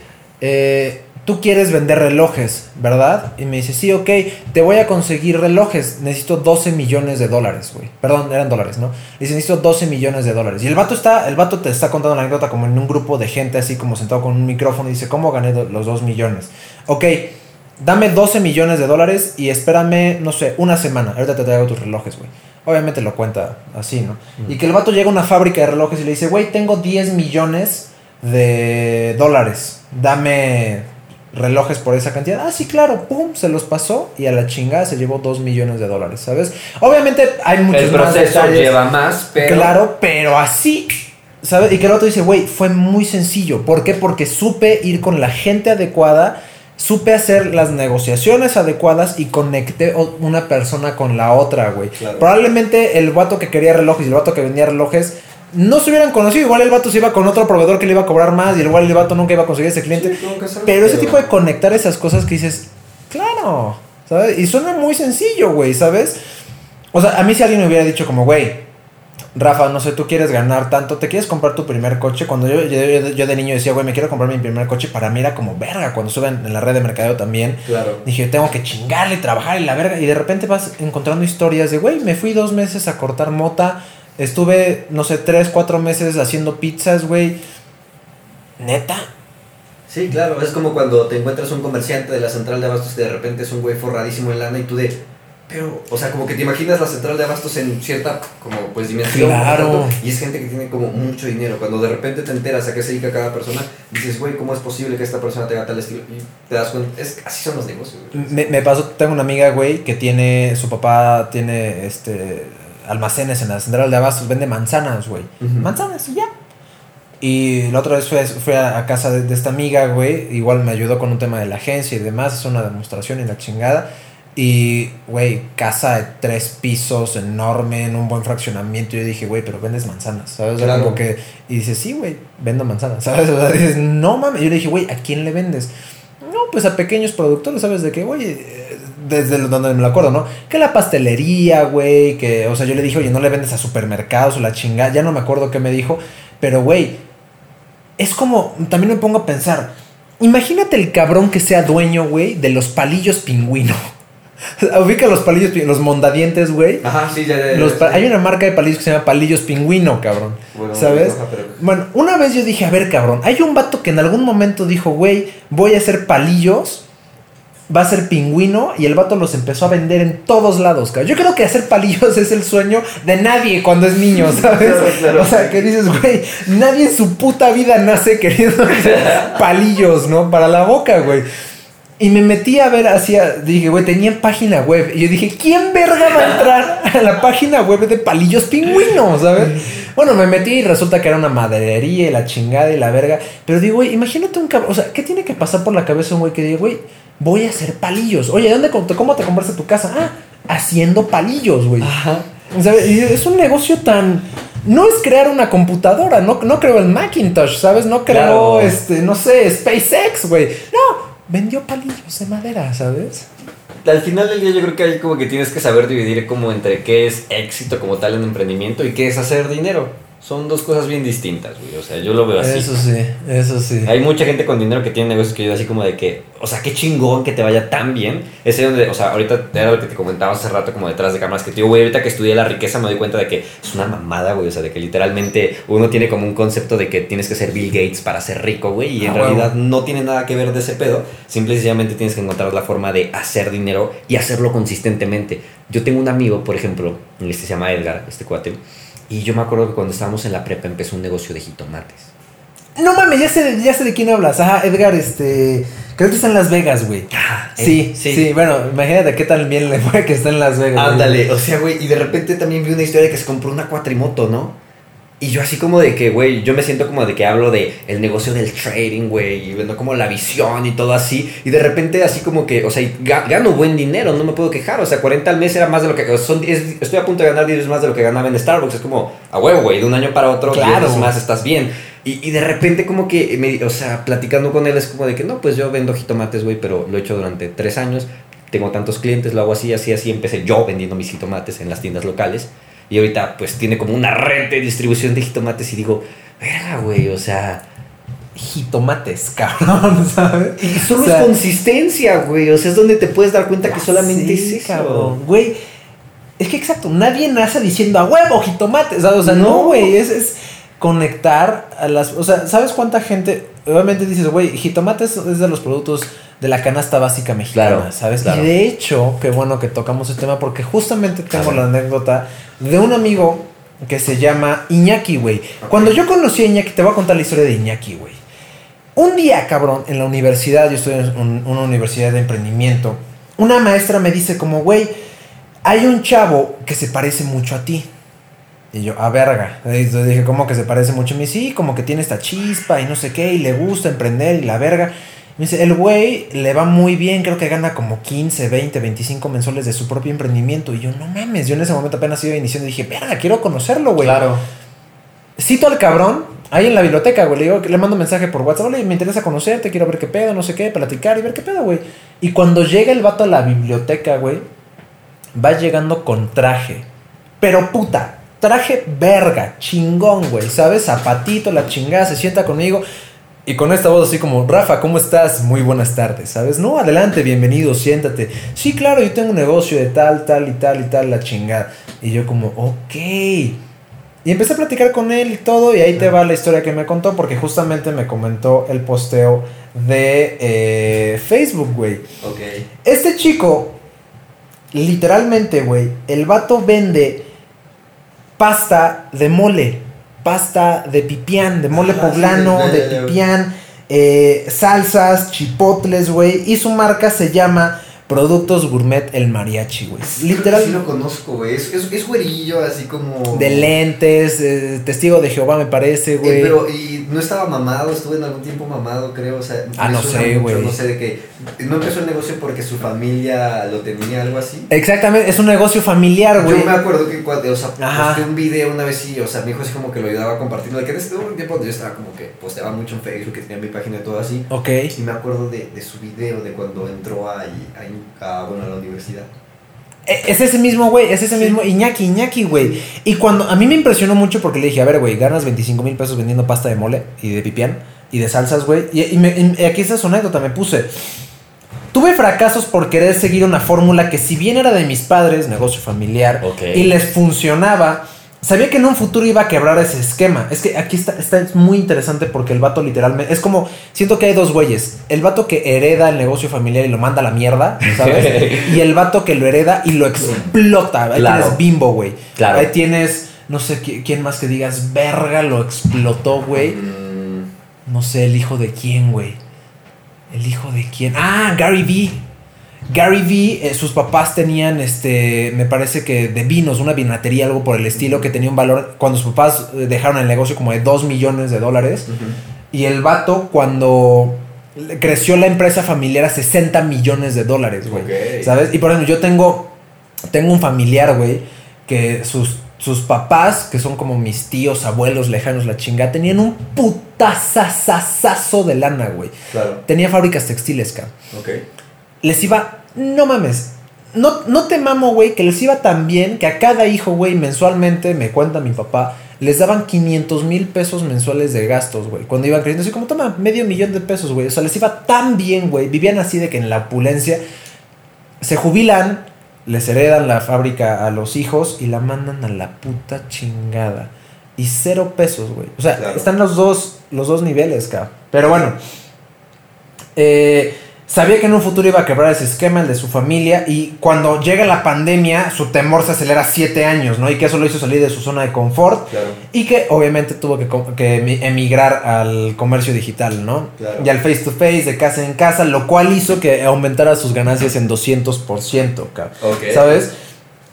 eh, tú quieres vender relojes, ¿verdad? Y me dice, sí, ok, te voy a conseguir relojes. Necesito 12 millones de dólares, güey. Perdón, eran dólares, ¿no? Y dice, necesito 12 millones de dólares. Y el vato está, el vato te está contando la anécdota como en un grupo de gente así como sentado con un micrófono y dice, ¿cómo gané los 2 millones? Ok, dame 12 millones de dólares y espérame, no sé, una semana. Ahorita te traigo tus relojes, güey. Obviamente lo cuenta así, ¿no? Y que el vato llega a una fábrica de relojes y le dice, güey, tengo 10 millones de dólares. Dame relojes por esa cantidad. Ah, sí, claro. Pum, se los pasó y a la chingada se llevó 2 millones de dólares, ¿sabes? Obviamente hay muchos El más proceso detalles. lleva más, pero... Claro, pero así. ¿Sabes? Y que el otro dice, güey, fue muy sencillo. ¿Por qué? Porque supe ir con la gente adecuada, supe hacer las negociaciones adecuadas y conecté una persona con la otra, güey. Claro. Probablemente el vato que quería relojes y el vato que vendía relojes no se hubieran conocido. Igual el vato se iba con otro proveedor que le iba a cobrar más y igual el vato nunca iba a conseguir ese cliente. Sí, Pero ese tipo de conectar esas cosas que dices, claro, ¿sabes? Y suena muy sencillo, güey, ¿sabes? O sea, a mí si alguien me hubiera dicho como, güey, Rafa, no sé, tú quieres ganar tanto, te quieres comprar tu primer coche. Cuando yo, yo, yo de niño decía, güey, me quiero comprar mi primer coche, para mí era como verga. Cuando suben en la red de mercadeo también, Claro. dije, tengo que chingarle, trabajar y la verga. Y de repente vas encontrando historias de, güey, me fui dos meses a cortar mota. Estuve, no sé, tres, cuatro meses haciendo pizzas, güey. Neta. Sí, claro, es como cuando te encuentras un comerciante de la central de abastos que de repente es un güey forradísimo en lana y tú de... Pero, o sea, como que te imaginas la central de abastos en cierta, como, pues, dimensión. Claro. Y es gente que tiene como mucho dinero. Cuando de repente te enteras a qué se dedica cada persona, dices, güey, ¿cómo es posible que esta persona tenga tal estilo? Y te das cuenta, es, así son los negocios, güey. Me, me pasó, tengo una amiga, güey, que tiene, su papá tiene, este, almacenes en la central de abastos, vende manzanas, güey. Manzanas y ya. Y la otra vez fui, a- fui a, a casa de, de esta amiga, güey. Igual me ayudó con un tema de la agencia y demás. Hizo una demostración y la chingada. Y, güey, casa de tres pisos, enorme, en un buen fraccionamiento. Y yo dije, güey, pero vendes manzanas, ¿sabes? Claro. como que... Y dice, sí, güey, vendo manzanas, ¿sabes? O sea, dices, no mames. Yo le dije, güey, ¿a quién le vendes? No, pues a pequeños productores, ¿sabes? De que, güey, desde donde me lo acuerdo, ¿no? Que la pastelería, güey, que, o sea, yo le dije, oye, no le vendes a supermercados o la chingada, ya no me acuerdo qué me dijo, pero, güey, es como, también me pongo a pensar, imagínate el cabrón que sea dueño, güey, de los palillos pingüino. Ubica los palillos, los mondadientes, güey. Ajá, sí, ya, ya, Los hay una marca de palillos que se llama Palillos Pingüino, cabrón. Bueno, ¿Sabes? pero- Bueno, una vez yo dije, a ver, cabrón, hay un vato que en algún momento dijo, güey, voy a hacer palillos, va a ser pingüino, y el vato los empezó a vender en todos lados, cabrón. Yo creo que hacer palillos es el sueño de nadie cuando es niño, ¿sabes? Claro, claro. O sea, que dices, güey, nadie en su puta vida nace queriendo hacer palillos, ¿no? Para la boca, güey. Y me metí a ver hacia, dije, güey, tenían página web. Y yo dije, ¿quién verga va a entrar a la página web de palillos pingüinos, ¿sabes? Bueno, me metí y resulta que era una maderería y la chingada y la verga. Pero digo, güey, imagínate un cabrón, o sea, ¿qué tiene que pasar por la cabeza un güey que diga, güey, voy a hacer palillos? Oye, ¿dónde, ¿cómo te compraste tu casa? Ah, haciendo palillos, güey. Ajá. ¿Sabes? Y es un negocio tan... No es crear una computadora, no, no creo el Macintosh, ¿sabes? No creo, Claro. este, no sé, SpaceX, güey. No, vendió palillos de madera, ¿sabes? Al final del día yo creo que ahí como que tienes que saber dividir como entre qué es éxito como tal en emprendimiento y qué es hacer dinero. Son dos cosas bien distintas, güey. O sea, yo lo veo así. Eso sí, eso sí. Hay mucha gente con dinero que tiene negocios que yo así como de que, o sea, qué chingón que te vaya tan bien. Ese donde, o sea, ahorita era lo que te comentaba hace rato como detrás de cámaras que digo, güey, ahorita que estudié la riqueza me doy cuenta de que es una mamada, güey, o sea, de que literalmente uno tiene como un concepto de que tienes que ser Bill Gates para ser rico, güey, y en Ah, realidad no tiene nada que ver de ese pedo. Simple y sencillamente tienes que encontrar la forma de hacer dinero y hacerlo consistentemente. Yo tengo un amigo, por ejemplo, este se llama Edgar, este cuate, y yo me acuerdo que cuando estábamos en la prepa empezó un negocio de jitomates. No mames, ya sé, ya sé de quién hablas. Ajá, Edgar, este. Creo que está en Las Vegas, güey. Sí, eh, sí, Bueno, imagínate qué tan bien le fue que está en Las Vegas. Ándale, o sea, güey, y de repente también vi una historia de que se compró una cuatrimoto, ¿no? Y yo así como de que, güey, yo me siento como de que hablo de el negocio del trading, güey, y viendo como la visión y todo así, y de repente así como que, o sea, gano buen dinero, no me puedo quejar, o sea, 40 al mes era más de lo que, son, es- estoy a punto de ganar 10 veces más de lo que ganaba en Starbucks, es como, a huevo, güey, de un año para otro, 10 Claro. veces más estás bien. Y, y de repente como que, me, o sea, platicando con él es como de que, no, pues yo vendo jitomates, güey, pero lo he hecho durante 3 años, tengo tantos clientes, lo hago así, así, así, empecé yo vendiendo mis jitomates en las tiendas locales. Y ahorita pues tiene como una red de distribución de jitomates y digo, verga, güey, o sea... Jitomates, cabrón, ¿sabes? Y solo O sea, es consistencia, güey. O sea, es donde te puedes dar cuenta que Ya solamente sé, es eso. cabrón. Güey, es que exacto, nadie nace diciendo a huevo, jitomate. O sea, o sea, no, No. güey, es, es conectar a las. O sea, ¿sabes cuánta gente? Obviamente dices, güey, jitomate es, es de los productos de la canasta básica mexicana, Claro, ¿sabes? claro. Y de hecho, qué bueno que tocamos el tema porque justamente tengo la anécdota de un amigo que se llama Iñaki, güey. Cuando yo conocí a Iñaki, te voy a contar la historia de Iñaki, güey. Un día, cabrón, en la universidad, yo estoy en un- una universidad de emprendimiento, una maestra me dice como, güey, hay un chavo que se parece mucho a ti. Y yo, a verga. Y yo dije, ¿cómo que se parece mucho a mí? Sí, como que tiene esta chispa y no sé qué, y le gusta emprender y la verga. Me dice, el güey le va muy bien, creo que gana como 15, 20, 25 mensuales de su propio emprendimiento. Y yo, no mames, yo en ese momento apenas iba iniciando y dije, verga, quiero conocerlo, güey. Claro. Cito al cabrón ahí en la biblioteca, güey. Le, digo, le mando un mensaje por WhatsApp. Oye, me interesa conocerte, quiero ver qué pedo, no sé qué, platicar y ver qué pedo, güey. Y cuando llega el vato a la biblioteca, güey, va llegando con traje. Pero puta, traje verga, chingón, güey. ¿Sabes? Zapatito, la chingada, se sienta conmigo. Y con esta voz así como, Rafa, ¿cómo estás? Muy buenas tardes, ¿sabes? No, adelante, bienvenido, siéntate. Sí, claro, yo tengo un negocio de tal, tal y tal y tal, la chingada. Y yo como, ok. Y empecé a platicar con él y todo, y ahí te va la historia que me contó, porque justamente me comentó el posteo de eh, Facebook, güey. Ok. Este chico, literalmente, güey, el vato vende pasta de mole, pasta de pipián, de mole Ah, poblano, de pipián, eh, salsas, chipotles, güey, y su marca se llama Productos Gourmet El Mariachi, güey. Literal. Sí lo conozco, güey. Es, es, es güerillo, así como. De lentes, eh, testigo de Jehová me parece, Eh, güey. pero, y no estaba mamado, estuve en algún tiempo mamado, creo. O sea, Ah, no sé, güey. No sé de qué. No empezó el negocio porque su familia lo tenía, algo así. Exactamente, es un negocio familiar, güey. Yo me acuerdo que cuando, o sea, Ajá. posté un video una vez y, o sea, mi hijo así como que lo ayudaba a compartirlo. De que ese un tiempo yo estaba como que posteaba mucho en Facebook, que tenía mi página y todo así. Ok. Y me acuerdo de, de su video de cuando entró a, a, a, bueno, a la universidad. E- Es ese mismo, güey, es ese mismo Iñaki, Iñaki, güey. Y cuando a mí me impresionó mucho porque le dije, a ver, güey, ganas 25 mil pesos vendiendo pasta de mole y de pipián y de salsas, güey. Y, y me- y aquí está su anécdota, me puse. Tuve fracasos por querer seguir una fórmula que si bien era de mis padres, negocio familiar, y les funcionaba, sabía que en un futuro iba a quebrar ese esquema. Es que aquí está, está es muy interesante porque el vato literalmente, es como, siento que hay dos güeyes. El vato que hereda el negocio familiar y lo manda a la mierda, ¿sabes? y el vato que lo hereda y lo explota. Ahí Claro. tienes bimbo, güey. Claro. Ahí tienes, no sé qui- quién más que digas, verga, lo explotó, güey. Mm, No sé, el hijo de quién, güey. El hijo de quién. Ah, Gary Vee. Gary Vee, eh, sus papás tenían, este, me parece que de vinos, una vinatería, algo por el estilo, que tenía un valor, cuando sus papás eh, dejaron el negocio como de 2 millones de dólares. Y el vato, cuando creció la empresa familiar a 60 millones de dólares, güey. ¿Sabes? Y por ejemplo, yo tengo, tengo un familiar, güey, que sus, sus papás, que son como mis tíos, abuelos lejanos, la chinga, tenían un putazazazazo de lana, güey. Claro. Tenía fábricas textiles, cabrón. Ok. Les iba, no mames. No, no te mamo, güey, que les iba tan bien que a cada hijo, güey, mensualmente, me cuenta mi papá, les daban 500 mil pesos mensuales de gastos, güey. Cuando iban creciendo, así como, toma, medio millón de pesos, güey. O sea, les iba tan bien, güey. Vivían así de que en la opulencia se jubilan, les heredan la fábrica a los hijos y la mandan a la puta chingada. Y cero pesos, güey. O sea, Claro. están los dos, los dos niveles, cabrón. Pero bueno. Eh, sabía que en un futuro iba a quebrar ese esquema, el de su familia. Y cuando llega la pandemia, su temor se acelera siete años, ¿no? Y que eso lo hizo salir de su zona de confort. Claro. Y que obviamente tuvo que, emigrar al comercio digital, ¿no? Claro. Y al face to face, de casa en casa, lo cual hizo que aumentara sus ganancias en 200%, cabrón. Ok. ¿Sabes?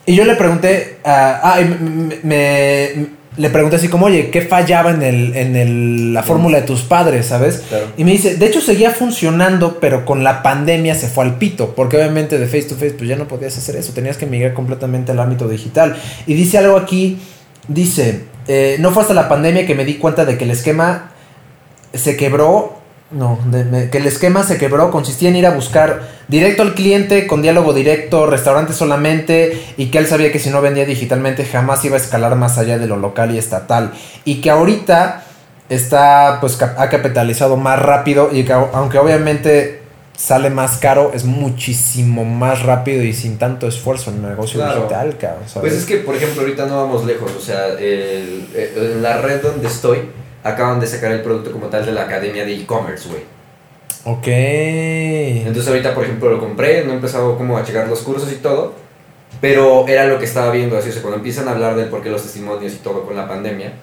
Y yo le pregunté, ah, ah, me- le pregunté así como, oye, ¿qué fallaba en, el, en el- la fórmula de tus padres, ¿sabes? Claro. Y me dice, de hecho seguía funcionando, pero con la pandemia se fue al pito, porque obviamente de face to face pues ya no podías hacer eso, tenías que migrar completamente al ámbito digital. Y dice algo aquí, dice, eh, no fue hasta la pandemia que me di cuenta de que el esquema se quebró, no, de- me- que el esquema se quebró, consistía en ir a buscar directo al cliente, con diálogo directo, restaurante solamente, y que él sabía que si no vendía digitalmente jamás iba a escalar más allá de lo local y estatal. Y que ahorita está, pues, ha capitalizado más rápido, y que au- aunque obviamente sale más caro, es muchísimo más rápido y sin tanto esfuerzo en el negocio Claro. digital, cabrón. ¿sabes? Pues es que, por ejemplo, ahorita no vamos lejos. O sea, el- el- en la red donde estoy, acaban de sacar el producto como tal de la academia de e-commerce, güey. Ok. Entonces ahorita, por ejemplo, lo compré, no he empezado como a checar los cursos y todo, pero era lo que estaba viendo, así, o sea, cuando empiezan a hablar del por qué los testimonios y todo con la pandemia,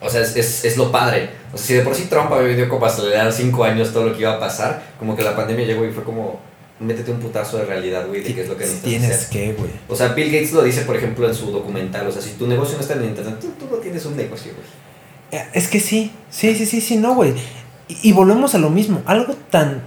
o sea, es, es, es lo padre. O sea, si de por sí Trump había venido como a acelerar cinco años todo lo que iba a pasar, como que la pandemia llegó y fue como, métete un putazo de realidad, güey, de qué es lo que necesitas Tienes hacer. que, güey. O sea, Bill Gates lo dice, por ejemplo, en su documental, o sea, si tu negocio no está en internet, tú, tú no tienes un negocio, güey. Es que sí, sí, sí, sí, sí, no, güey. Y, y volvemos a lo mismo, algo tan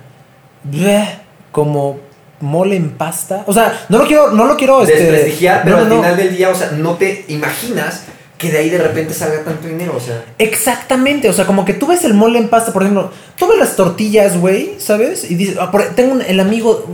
bleh como mole en pasta. O sea, no lo quiero, no lo quiero este, Desprestigiar, pero no, al no. final del día, o sea, no te imaginas que de ahí de repente salga tanto dinero, o sea. Exactamente, o sea, como que tú ves el mole en pasta, por ejemplo, tú ves las tortillas, güey, ¿sabes? Y dices, ah, por- tengo un, el amigo,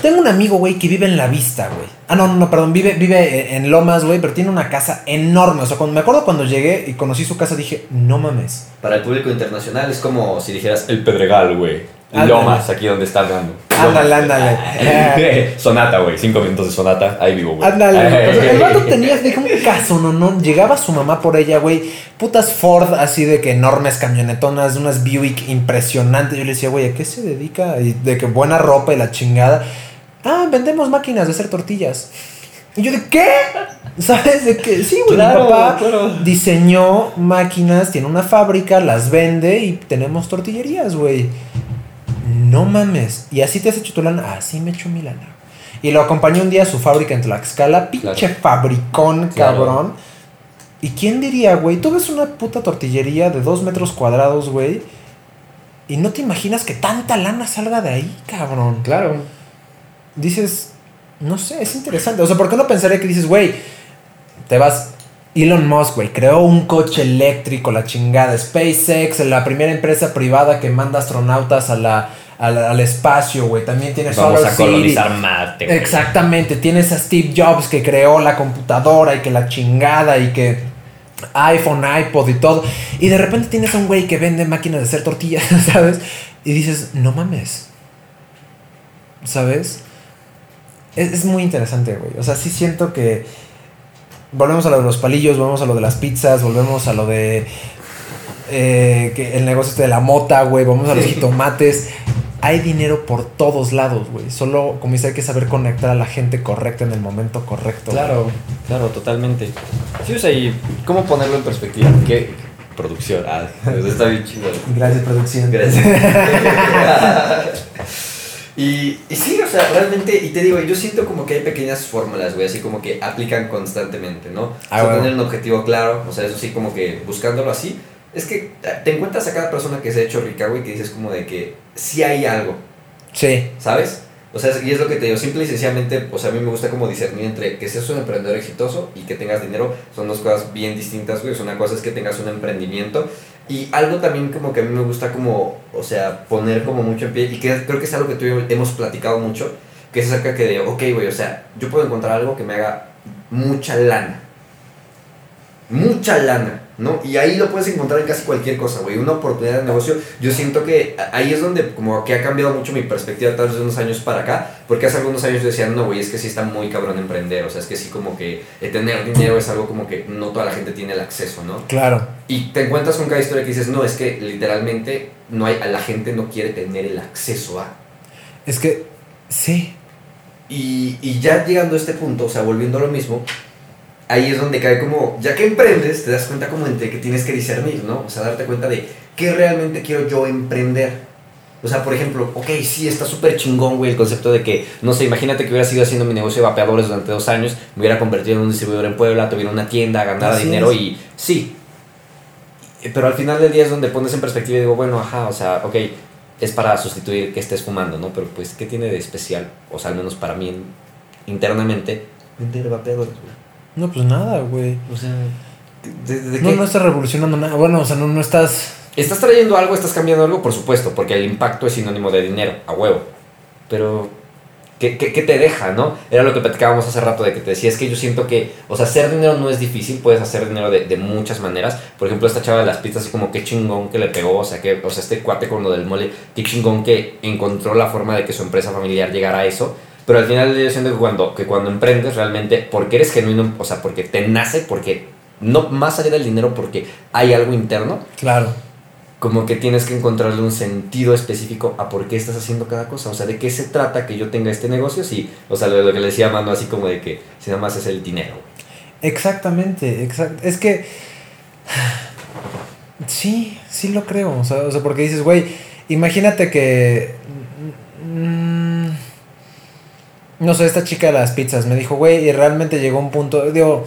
tengo un amigo, güey, que vive en la vista, güey. Ah, no, no, perdón, vive, vive en Lomas, güey, pero tiene una casa enorme. O sea, cuando, me acuerdo cuando llegué y conocí su casa, dije, no mames. Para el público internacional es como si dijeras el Pedregal, güey. Lomas, aquí donde está hablando. Ándale, ándale. sonata, güey. Cinco minutos de sonata. Ahí vivo, güey. Ándale, el vato tenía dije, un caso, no, no. Llegaba su mamá por ella, güey. Putas Ford, así de que enormes camionetonas, unas Buick impresionantes. Yo le decía, güey, ¿a qué se dedica? Y de que buena ropa y la chingada. Ah, vendemos máquinas de hacer tortillas. Y yo de qué? ¿Sabes? De que sí, güey. Claro, mi papá claro. diseñó máquinas, tiene una fábrica, las vende y tenemos tortillerías, güey. no mames. Y así te has hecho tu lana. Así me echo mi lana. Y lo acompañó un día a su fábrica en Tlaxcala. Pinche Claro. fabricón, cabrón. ¿Y quién diría, güey? Tú ves una puta tortillería de dos metros cuadrados, güey. Y no te imaginas que tanta lana salga de ahí, cabrón. Claro. Dices, no sé, es interesante. O sea, ¿por qué no pensaría que dices, güey, te vas... Elon Musk, güey, creó un coche eléctrico, la chingada. SpaceX, la primera empresa privada que manda astronautas a la, a la- al espacio, güey. También tiene Vamos Solar a City. colonizar Marte. güey. Exactamente, tienes a Steve Jobs que creó la computadora y que la chingada y que iPhone, iPod y todo. Y de repente tienes a un güey que vende máquinas de hacer tortillas, ¿sabes? Y dices, no mames. ¿Sabes? Es, es muy interesante, güey. O sea, sí siento que... Volvemos a lo de los palillos, volvemos a lo de las pizzas, volvemos a lo de... eh, que el negocio este de la mota, güey, volvemos a los jitomates. Hay dinero por todos lados, güey. Solo, como dice, hay que saber conectar a la gente correcta en el momento correcto. güey. Claro, claro, totalmente. Sí, o sea, y cómo ponerlo en perspectiva. ¿Qué producción? Ah, eso está bien chido. Gracias, producción. Gracias. y, y sí, o sea, realmente, y te digo, yo siento como que hay pequeñas fórmulas, güey, así como que aplican constantemente, ¿no? Ah, o sea, bueno. tener un objetivo claro, o sea, eso sí, como que buscándolo así. Es que te encuentras a cada persona que se ha hecho rica, güey, que dices como de que sí hay algo, Sí, ¿sabes? O sea, y es lo que te digo, simple y sencillamente, o sea, a mí me gusta como discernir entre que seas un emprendedor exitoso y que tengas dinero, son dos cosas bien distintas, güey. O sea, una cosa es que tengas un emprendimiento y algo también como que a mí me gusta como, o sea, poner como mucho en pie y que creo que es algo que tú y hemos platicado mucho, que es acerca que de, ok, güey, o sea, yo puedo encontrar algo que me haga mucha lana. Mucha lana, ¿no? Y ahí lo puedes encontrar en casi cualquier cosa, güey. Una oportunidad de negocio. Yo siento que ahí es donde como que ha cambiado mucho mi perspectiva tal vez de unos años para acá. Porque hace algunos años yo decía, no, güey, es que sí está muy cabrón emprender. O sea, es que sí como que eh, tener dinero es algo como que no toda la gente tiene el acceso, ¿no? claro. Y te encuentras con cada historia que dices, no, es que literalmente no hay, la gente no quiere tener el acceso a. Es que, sí. Y, y ya llegando a este punto, o sea, volviendo a lo mismo, ahí es donde cae como, ya que emprendes, te das cuenta como entre que tienes que discernir, ¿no? O sea, darte cuenta de qué realmente quiero yo emprender. O sea, por ejemplo, ok, sí, está súper chingón, güey, el concepto de que, no sé, imagínate que hubiera sido haciendo mi negocio de vapeadores durante dos años, me hubiera convertido en un distribuidor en Puebla, tuviera una tienda, ganara Así dinero es. y sí. Pero al final del día es donde pones en perspectiva y digo, bueno, ajá, o sea, ok, es para sustituir que estés fumando, ¿no? Pero pues, ¿qué tiene de especial? O sea, al menos para mí, en- internamente, vender vapeadores, güey. No, pues nada, güey. O sea, ¿de, de No, qué? no estás revolucionando nada. Bueno, o sea, no, no estás. ¿Estás trayendo algo, estás cambiando algo? Por supuesto, porque el impacto es sinónimo de dinero, a huevo. Pero, ¿qué, qué, qué te deja, no? Era lo que platicábamos hace rato de que te decía, es que yo siento que, o sea, hacer dinero no es difícil, puedes hacer dinero de, de muchas maneras. Por ejemplo, esta chava de las pizzas, así como qué chingón que le pegó, o sea, que, o sea, este cuate con lo del mole, qué chingón que encontró la forma de que su empresa familiar llegara a eso. Pero al final yo siento que cuando, que cuando emprendes realmente, porque eres genuino, o sea, porque te nace, porque no más allá del dinero, porque hay algo interno, Claro. como que tienes que encontrarle un sentido específico a por qué estás haciendo cada cosa. O sea, de qué se trata que yo tenga este negocio. Sí, o sea, lo, lo que le decía Mando, así como de que si nada más es el dinero. Exactamente, exact Es que. Sí, sí lo creo. O sea, o sea, porque dices, güey, imagínate que. mm, no sé, esta chica de las pizzas me dijo, güey, y realmente llegó un punto. Digo,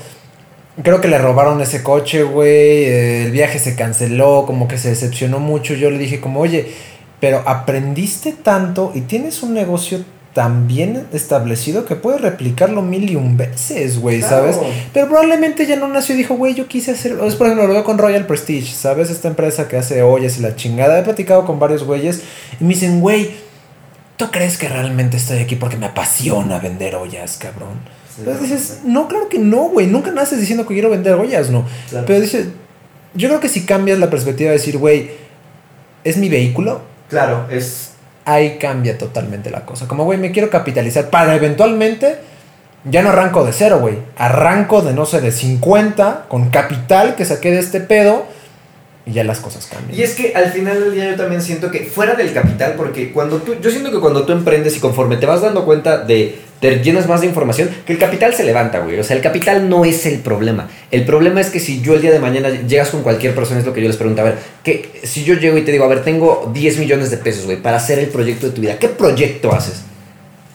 creo que le robaron ese coche, güey. El viaje se canceló, como que se decepcionó mucho. Yo le dije, como, oye, pero aprendiste tanto y tienes un negocio tan bien establecido que puedes replicarlo mil y un veces, güey, ¿sabes? Pero probablemente ya no nació y dijo, güey, yo quise hacer. Es, por ejemplo, lo veo con Royal Prestige, ¿sabes? Esta empresa que hace ollas y la chingada. He platicado con varios güeyes y me dicen, güey, ¿tú crees que realmente estoy aquí porque me apasiona vender ollas, cabrón? Entonces dices, no, claro que no, güey. Nunca naces diciendo que quiero vender ollas, no. Claro. Pero dices, yo creo que si cambias la perspectiva de decir, güey, es mi vehículo, Claro, es. ahí cambia totalmente la cosa. Como, güey, me quiero capitalizar para eventualmente, ya no arranco de cero, güey. Arranco de, no sé, de 50 con capital que saqué de este pedo y ya las cosas cambian. Y es que al final del día yo también siento que fuera del capital, porque cuando tú, yo siento que cuando tú emprendes y conforme te vas dando cuenta de te llenas más de información, que el capital se levanta, güey. O sea, el capital no es el problema. El problema es que si yo el día de mañana llegas con cualquier persona, es lo que yo les pregunto, a ver, que si yo llego y te digo, a ver, tengo 10 millones de pesos, güey, para hacer el proyecto de tu vida, ¿qué proyecto haces?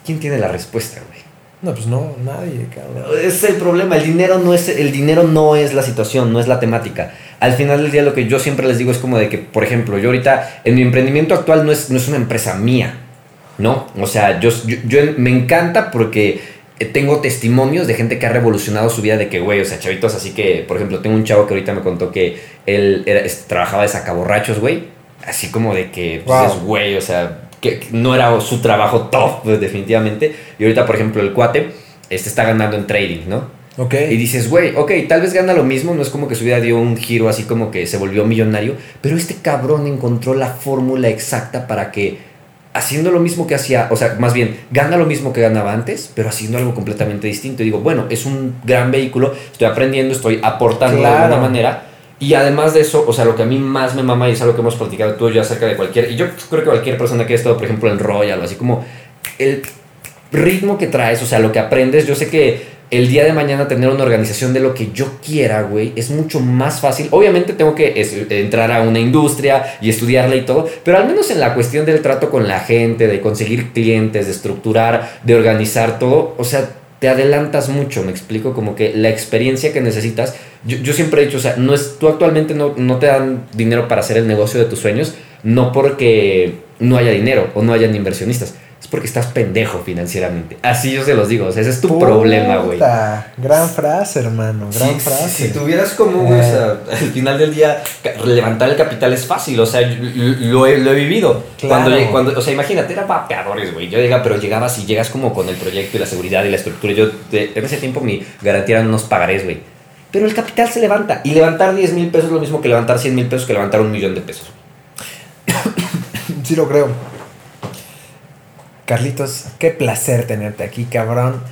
¿Quién tiene la respuesta, güey? No, pues no, nadie, cabrón. Es el problema, el dinero no es el dinero no es la situación, no es la temática. Al final del día lo que yo siempre les digo es como de que, por ejemplo, yo ahorita en mi emprendimiento actual no es, no es una empresa mía, ¿no? O sea, yo, yo, yo me encanta porque tengo testimonios de gente que ha revolucionado su vida de que, güey, o sea, chavitos, así que, por ejemplo, tengo un chavo que ahorita me contó que él era- trabajaba de sacaborrachos, güey, así como de que, pues, Wow. es güey, o sea, que no era su trabajo top, pues, definitivamente. Y ahorita, por ejemplo, el cuate este está ganando en trading, ¿no? Ok. Y dices, güey, ok, tal vez gana lo mismo, no es como que su vida dio un giro así como que se volvió millonario, pero este cabrón encontró la fórmula exacta para que haciendo lo mismo que hacía, o sea, más bien, gana lo mismo que ganaba antes, pero haciendo algo completamente distinto. Y digo, bueno, es un gran vehículo, estoy aprendiendo, estoy aportando de alguna manera. Y además de eso, o sea, lo que a mí más me mama y es algo que hemos platicado tú y yo acerca de cualquier, y yo creo que cualquier persona que ha estado, por ejemplo, en Royal así como el ritmo que traes, o sea, lo que aprendes, yo sé que el día de mañana tener una organización de lo que yo quiera, güey, es mucho más fácil. Obviamente tengo que es- entrar a una industria y estudiarla y todo, pero al menos en la cuestión del trato con la gente, de conseguir clientes, de estructurar, de organizar todo, o sea, te adelantas mucho, me explico, como que la experiencia que necesitas, yo, yo siempre he dicho, o sea, no es, tú actualmente no, no te dan dinero para hacer el negocio de tus sueños, no porque no haya dinero o no hayan inversionistas, es porque estás pendejo financieramente. Así yo se los digo, o sea, ese es tu problema, güey. Gran frase, hermano. Gran Si, frase. si tuvieras como, güey, o sea, al final del día, levantar el capital es fácil, o sea, yo- lo, he, lo he vivido. Claro. Cuando, cuando, o sea, imagínate, era vapeadores, güey. Yo llegaba, pero llegabas y llegas como con el proyecto y la seguridad y la estructura. Yo, de- en ese tiempo, mi garantía eran unos pagarés, güey. Pero el capital se levanta. Y levantar 10 mil pesos es lo mismo que levantar 100 mil pesos que levantar un millón de pesos. Sí lo creo. Carlitos, qué placer tenerte aquí, cabrón.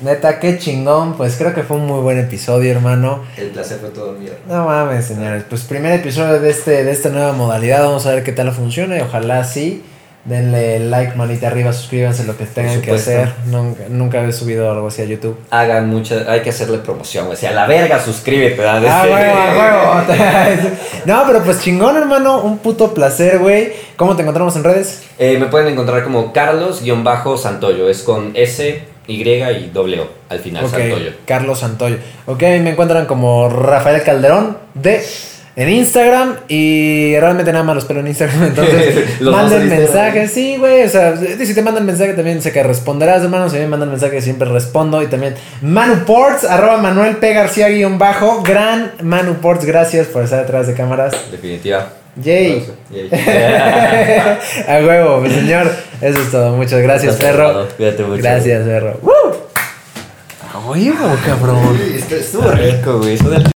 Neta, qué chingón. Pues creo que fue un muy buen episodio, hermano. El placer fue todo mío. No mames, señores. Pues primer episodio de, este, de esta nueva modalidad. Vamos a ver qué tal funciona. Y ojalá sí. Denle like, manita arriba, suscríbanse lo que tengan que hacer. Nunca, nunca he subido algo así a YouTube. Hagan mucha, hay que hacerle promoción, güey. O sea, a la verga, suscríbete, ¿verdad? Ah, huevo, a huevo. No, pero pues chingón, hermano. Un puto placer, güey. ¿Cómo te encontramos en redes? Eh, me pueden encontrar como Carlos-Santoyo. Es con S, Y y W al final, Ok, Santoyo. Carlos Santoyo. Ok, me encuentran como Rafael Calderón de en Instagram y realmente nada más los pelo en Instagram, entonces manden mensajes, sí, güey, o sea, si te mandan mensaje también sé que responderás, hermano, si me mandan mensaje siempre respondo y también Manu Ports, arroba Manuel P. García guion bajo, gran Manu Ports, gracias por estar detrás de cámaras. Definitiva. Yay. Yay. A huevo, señor, eso es todo, muchas gracias, perro. Cuídate mucho. Gracias, perro. ¡Woo! A huevo, cabrón. Estuvo rico, güey.